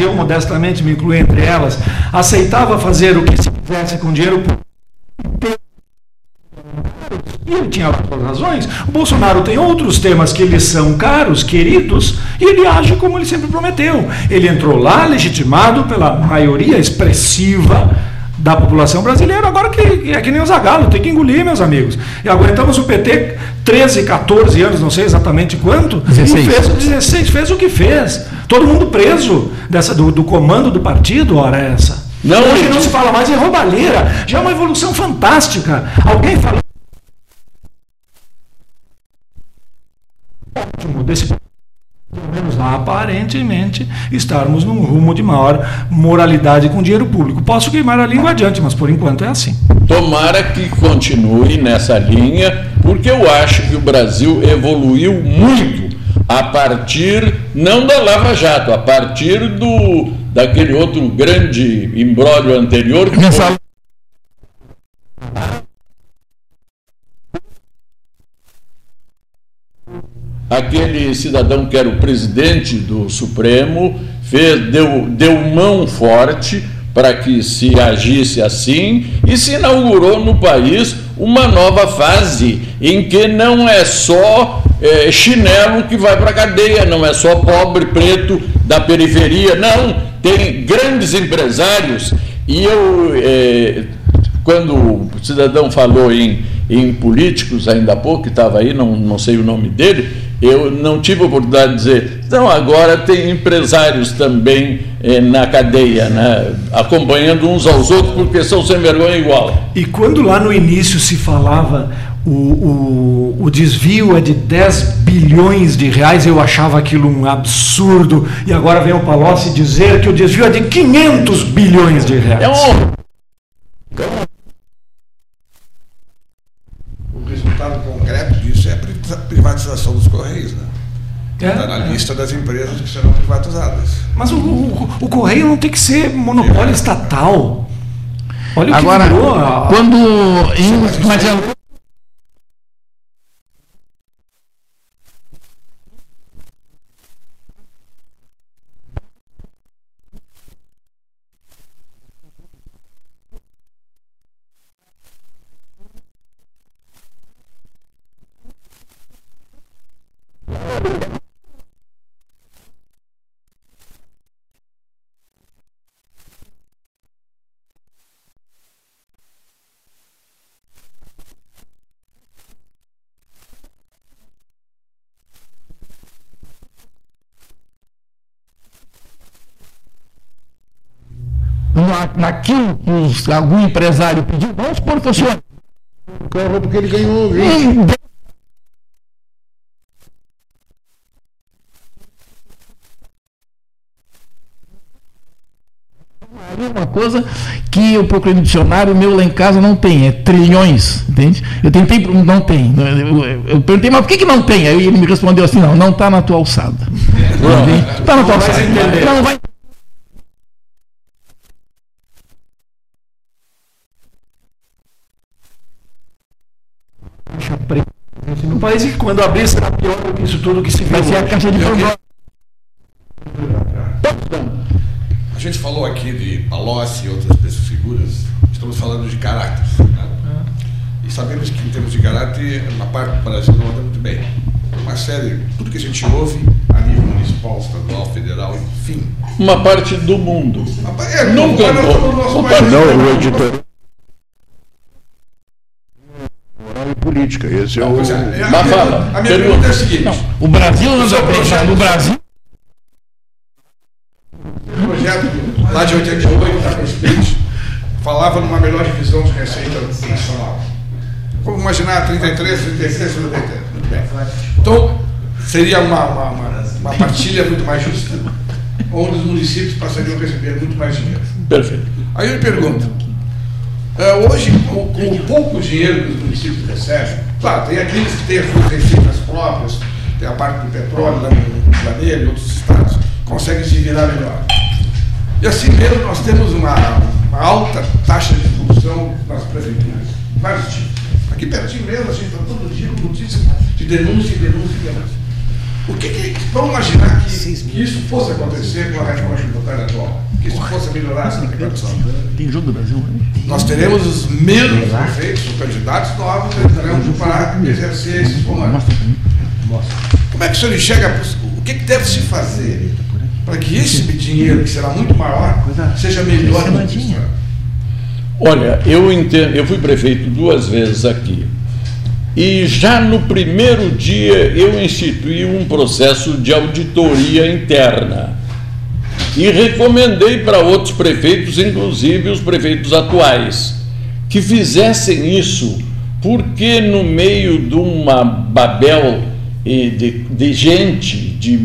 eu modestamente me incluí entre elas, aceitava fazer o que se quisesse com dinheiro público. E ele tinha suas razões. O Bolsonaro tem outros temas que lhe são caros, queridos, e ele age como ele sempre prometeu. Ele entrou lá legitimado pela maioria expressiva da população brasileira, agora que é que nem o Zagalo, tem que engolir, meus amigos. E aguentamos o PT 13, 14 anos, não sei exatamente quanto, 16. e fez 16, fez o que fez. Todo mundo preso dessa, do, do comando do partido, ora essa. Não, Hoje não se fala mais em roubalheira, já é uma evolução fantástica. Alguém fala ótimo desse pelo menos aparentemente estarmos num rumo de maior moralidade com dinheiro público. Posso queimar a língua adiante, mas por enquanto é assim. Tomara que continue nessa linha, porque eu acho que o Brasil evoluiu muito a partir, não da Lava Jato, a partir do daquele outro grande imbróglio anterior. Que foi... Aquele cidadão que era o presidente do Supremo fez, deu, deu mão forte para que se agisse assim e se inaugurou no país uma nova fase em que não é só eh, chinelo que vai para a cadeia, não é só pobre preto da periferia, não, tem grandes empresários. E eu eh, quando o cidadão falou em, em políticos ainda há pouco, estava aí, não, não sei o nome dele, eu não tive a oportunidade de dizer, então agora tem empresários também eh, na cadeia, né, acompanhando uns aos outros, porque são sem vergonha igual. E quando lá no início se falava o, o, o desvio é de 10 bilhões de reais, eu achava aquilo um absurdo. E agora vem o Palocci dizer que o desvio é de 500 bilhões de reais. É um O resultado concreto disso é a pri- privatização dos Correios, né? É. Está na lista das empresas que serão privatizadas. Mas o, o, o Correio não tem que ser monopólio estatal. Olha o Agora, que virou. a- quando. Em, mas é- na, naquilo que os- algum empresário pediu, vamos supor que o senhor. Porque ele ganhou, viu? Uma coisa que eu procurei no dicionário, meu lá em casa não tem, é trilhões, entende? Eu tentei, não tem. Eu, perguntei, mas por que, que não tem? Aí ele me respondeu assim: não, não está na tua alçada. Está na tua Não vai alçada. entender. Não vai preta. No país que quando abrir será pior do que isso tudo que se Vai viu ser a caixa de Pandora. A gente falou aqui de Palocci e outras pessoas figuras, estamos falando de caráter. né? E sabemos que em termos de caráter, na parte do Brasil não anda muito bem. Uma série, tudo que a gente ouve a nível municipal, estadual, federal, enfim. Uma parte do mundo. É, Nunca. o- país. Não, política. Esse é o. É, a Mas minha- fala, a minha pergunta. é a seguinte: O Brasil O anda seu bem, projeto- no Brasil. O projeto lá de 88 está com Split, falava numa melhor divisão de receita nacional. Vamos imaginar 33, 33, 33. Muito bem. Então, seria uma, uma, uma, uma partilha muito mais justa, onde os municípios passariam a receber muito mais dinheiro. Perfeito. Aí eu lhe pergunto, hoje, com, com o pouco dinheiro que os municípios recebem, claro, tem aqueles que têm as suas receitas próprias, tem a parte do petróleo lá no Rio de Janeiro e outros estados, conseguem se virar melhor. E assim mesmo nós temos uma, uma alta taxa de corrupção nas prefeituras, vários tipos. Aqui pertinho mesmo, a gente está todo dia com notícias de denúncia, denúncia, denúncia. O que, que vamos imaginar que, que isso fosse acontecer com a reforma tributária atual? Que isso possa melhorar essa aplicação. Tem jogo do Brasil hoje? Nós teremos os mesmos prefeitos, os candidatos novos, entraremos para exercer esses comandos. Como é que o senhor enxerga, o que, que deve se fazer para que esse dinheiro, que será muito maior, seja melhor administrado? Olha, eu entendo, eu fui prefeito duas vezes aqui. E já no primeiro dia eu instituí um processo de auditoria interna. E recomendei para outros prefeitos, inclusive os prefeitos atuais, que fizessem isso, porque no meio de uma babel de, de gente, de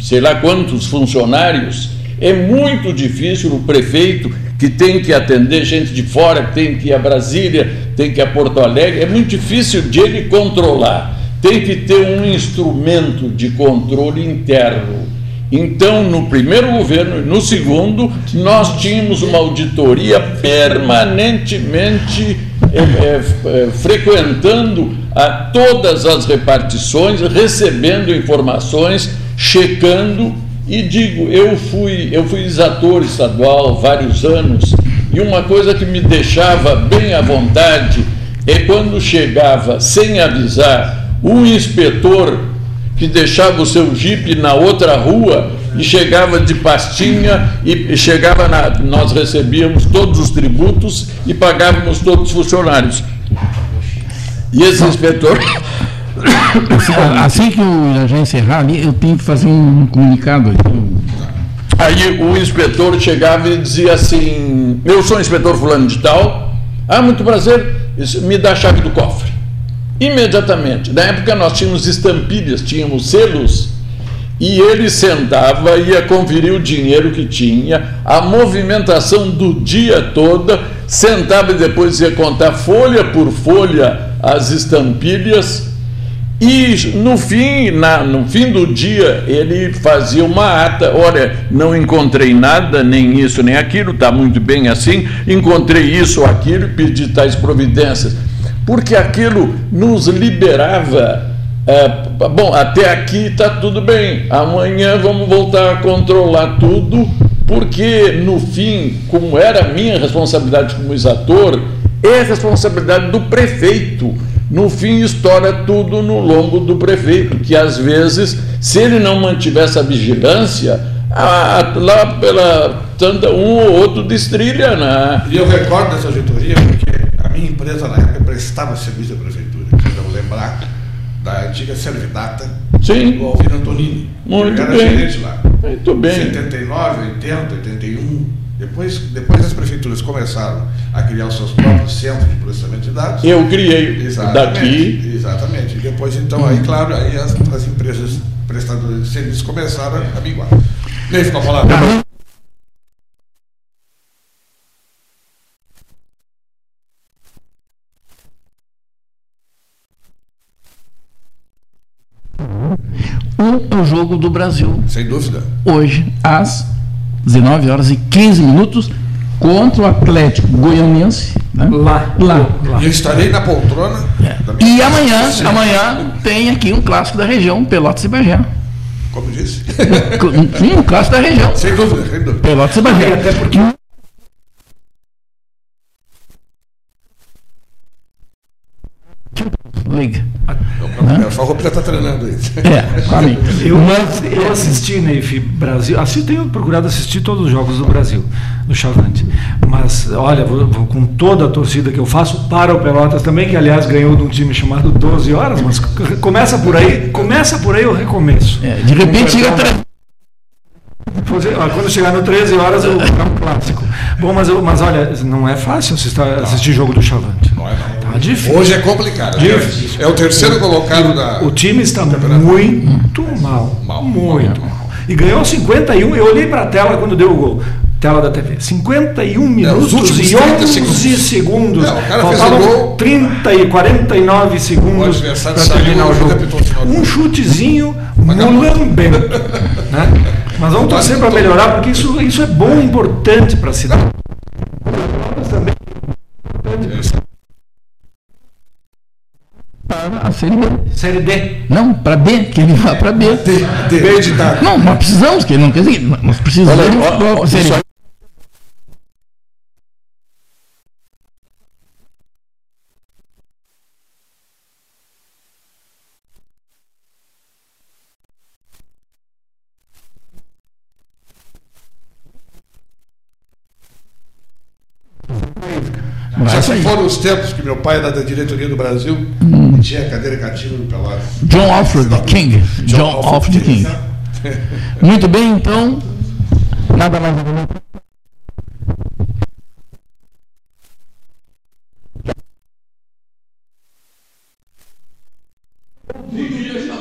sei lá quantos funcionários, é muito difícil o prefeito que tem que atender gente de fora, tem que ir a Brasília, tem que ir a Porto Alegre, é muito difícil de ele controlar. Tem que ter um instrumento de controle interno. Então, no primeiro governo e no segundo, nós tínhamos uma auditoria permanentemente é, é, frequentando a todas as repartições, recebendo informações, checando. E digo, eu fui, eu fui exator estadual vários anos, e uma coisa que me deixava bem à vontade é quando chegava, sem avisar, um inspetor que deixava o seu jipe na outra rua e chegava de pastinha e chegava na, nós recebíamos todos os tributos e pagávamos todos os funcionários. E esse inspetor Assim que eu já encerrar ali, eu tenho que fazer um comunicado. Aí o inspetor chegava e dizia assim: Eu sou o inspetor fulano de tal. Ah, muito prazer, me dá a chave do cofre. Imediatamente. Na época nós tínhamos estampilhas, tínhamos selos, e ele sentava, ia conferir o dinheiro que tinha, a movimentação do dia toda, sentava e depois ia contar folha por folha as estampilhas e no fim, na, no fim do dia, ele fazia uma ata: olha, não encontrei nada, nem isso, nem aquilo, está muito bem assim, encontrei isso aquilo, pedi tais providências. Porque aquilo nos liberava. É, bom, até aqui está tudo bem, amanhã vamos voltar a controlar tudo, porque no fim, como era a minha responsabilidade como exator, é a responsabilidade do prefeito no fim estoura tudo no lombo do prefeito, que às vezes, se ele não mantivesse a vigilância, a, lá pela tanta um ou outro destrilha, né? E eu recordo dessa auditoria a minha empresa na época prestava serviço à prefeitura. Vamos lembrar da antiga Servidata Sim. do Alvino Antonini. Muito era bem. gerente lá. Muito bem. 79, 80, 81. Depois, depois as prefeituras começaram a criar os seus próprios centros de processamento de dados. Eu criei Exatamente, daqui. Exatamente. E depois, então, aí, claro, aí as, as empresas prestadoras de serviços começaram a minguar. Nem ficou a Um é o jogo do Brasil. Sem dúvida. Hoje, às 19 horas e 15 minutos, contra o Atlético Goianiense. Né? Lá. Lá. E eu estarei na poltrona. da minha E amanhã, Sim. amanhã tem aqui um clássico da região, Pelotas e Bagé. Como disse? Sim, um clássico da região. Sem dúvida, sem dúvida. Pelotas e Bagé. Até porque Liga. É, só o já está treinando isso. É, pra mim. Eu, eu assisti, Neif, Brasil. Assim, tenho procurado assistir todos os jogos do Brasil, do Chavante. Mas, olha, vou, vou com toda a torcida que eu faço para o Pelotas também, que aliás ganhou de um time chamado 12 Horas, mas começa por aí, começa por aí o recomeço. É, de repente chega Então, Você- ó, Quando chegar no 13 horas, eu- é um clássico. Bom, mas, eu- mas olha, não é fácil assistir, assistir jogo do Chavante. Não é, não. Tá difícil. Hoje é complicado. né? Difícil. É o terceiro colocado da. O time está muito mal. Mal, muito mal. E ganhou 51. Eu olhei para a tela quando deu o gol. Tela da TV. 51 minutos É, e 30 11 segundos. Não, o cara fez Faltavam o gol. 30 e 49 O segundos para terminar o jogo. o Um chutezinho mulambento. né? Mas vamos torcer para melhorar, porque isso, isso é bom e importante para a cidade. Mas também para a Série B. Série D. Não, para B, que ele vá para B. B de. Não, nós precisamos, que ele não quer dizer, nós precisamos Olha, ó, ó, da Série isso os tempos que meu pai era da diretoria do Brasil hum. e tinha cadeira cativa no palácio John Alfred King. John, John Alfred, King. King. Muito bem, então. Nada mais. Ninguém já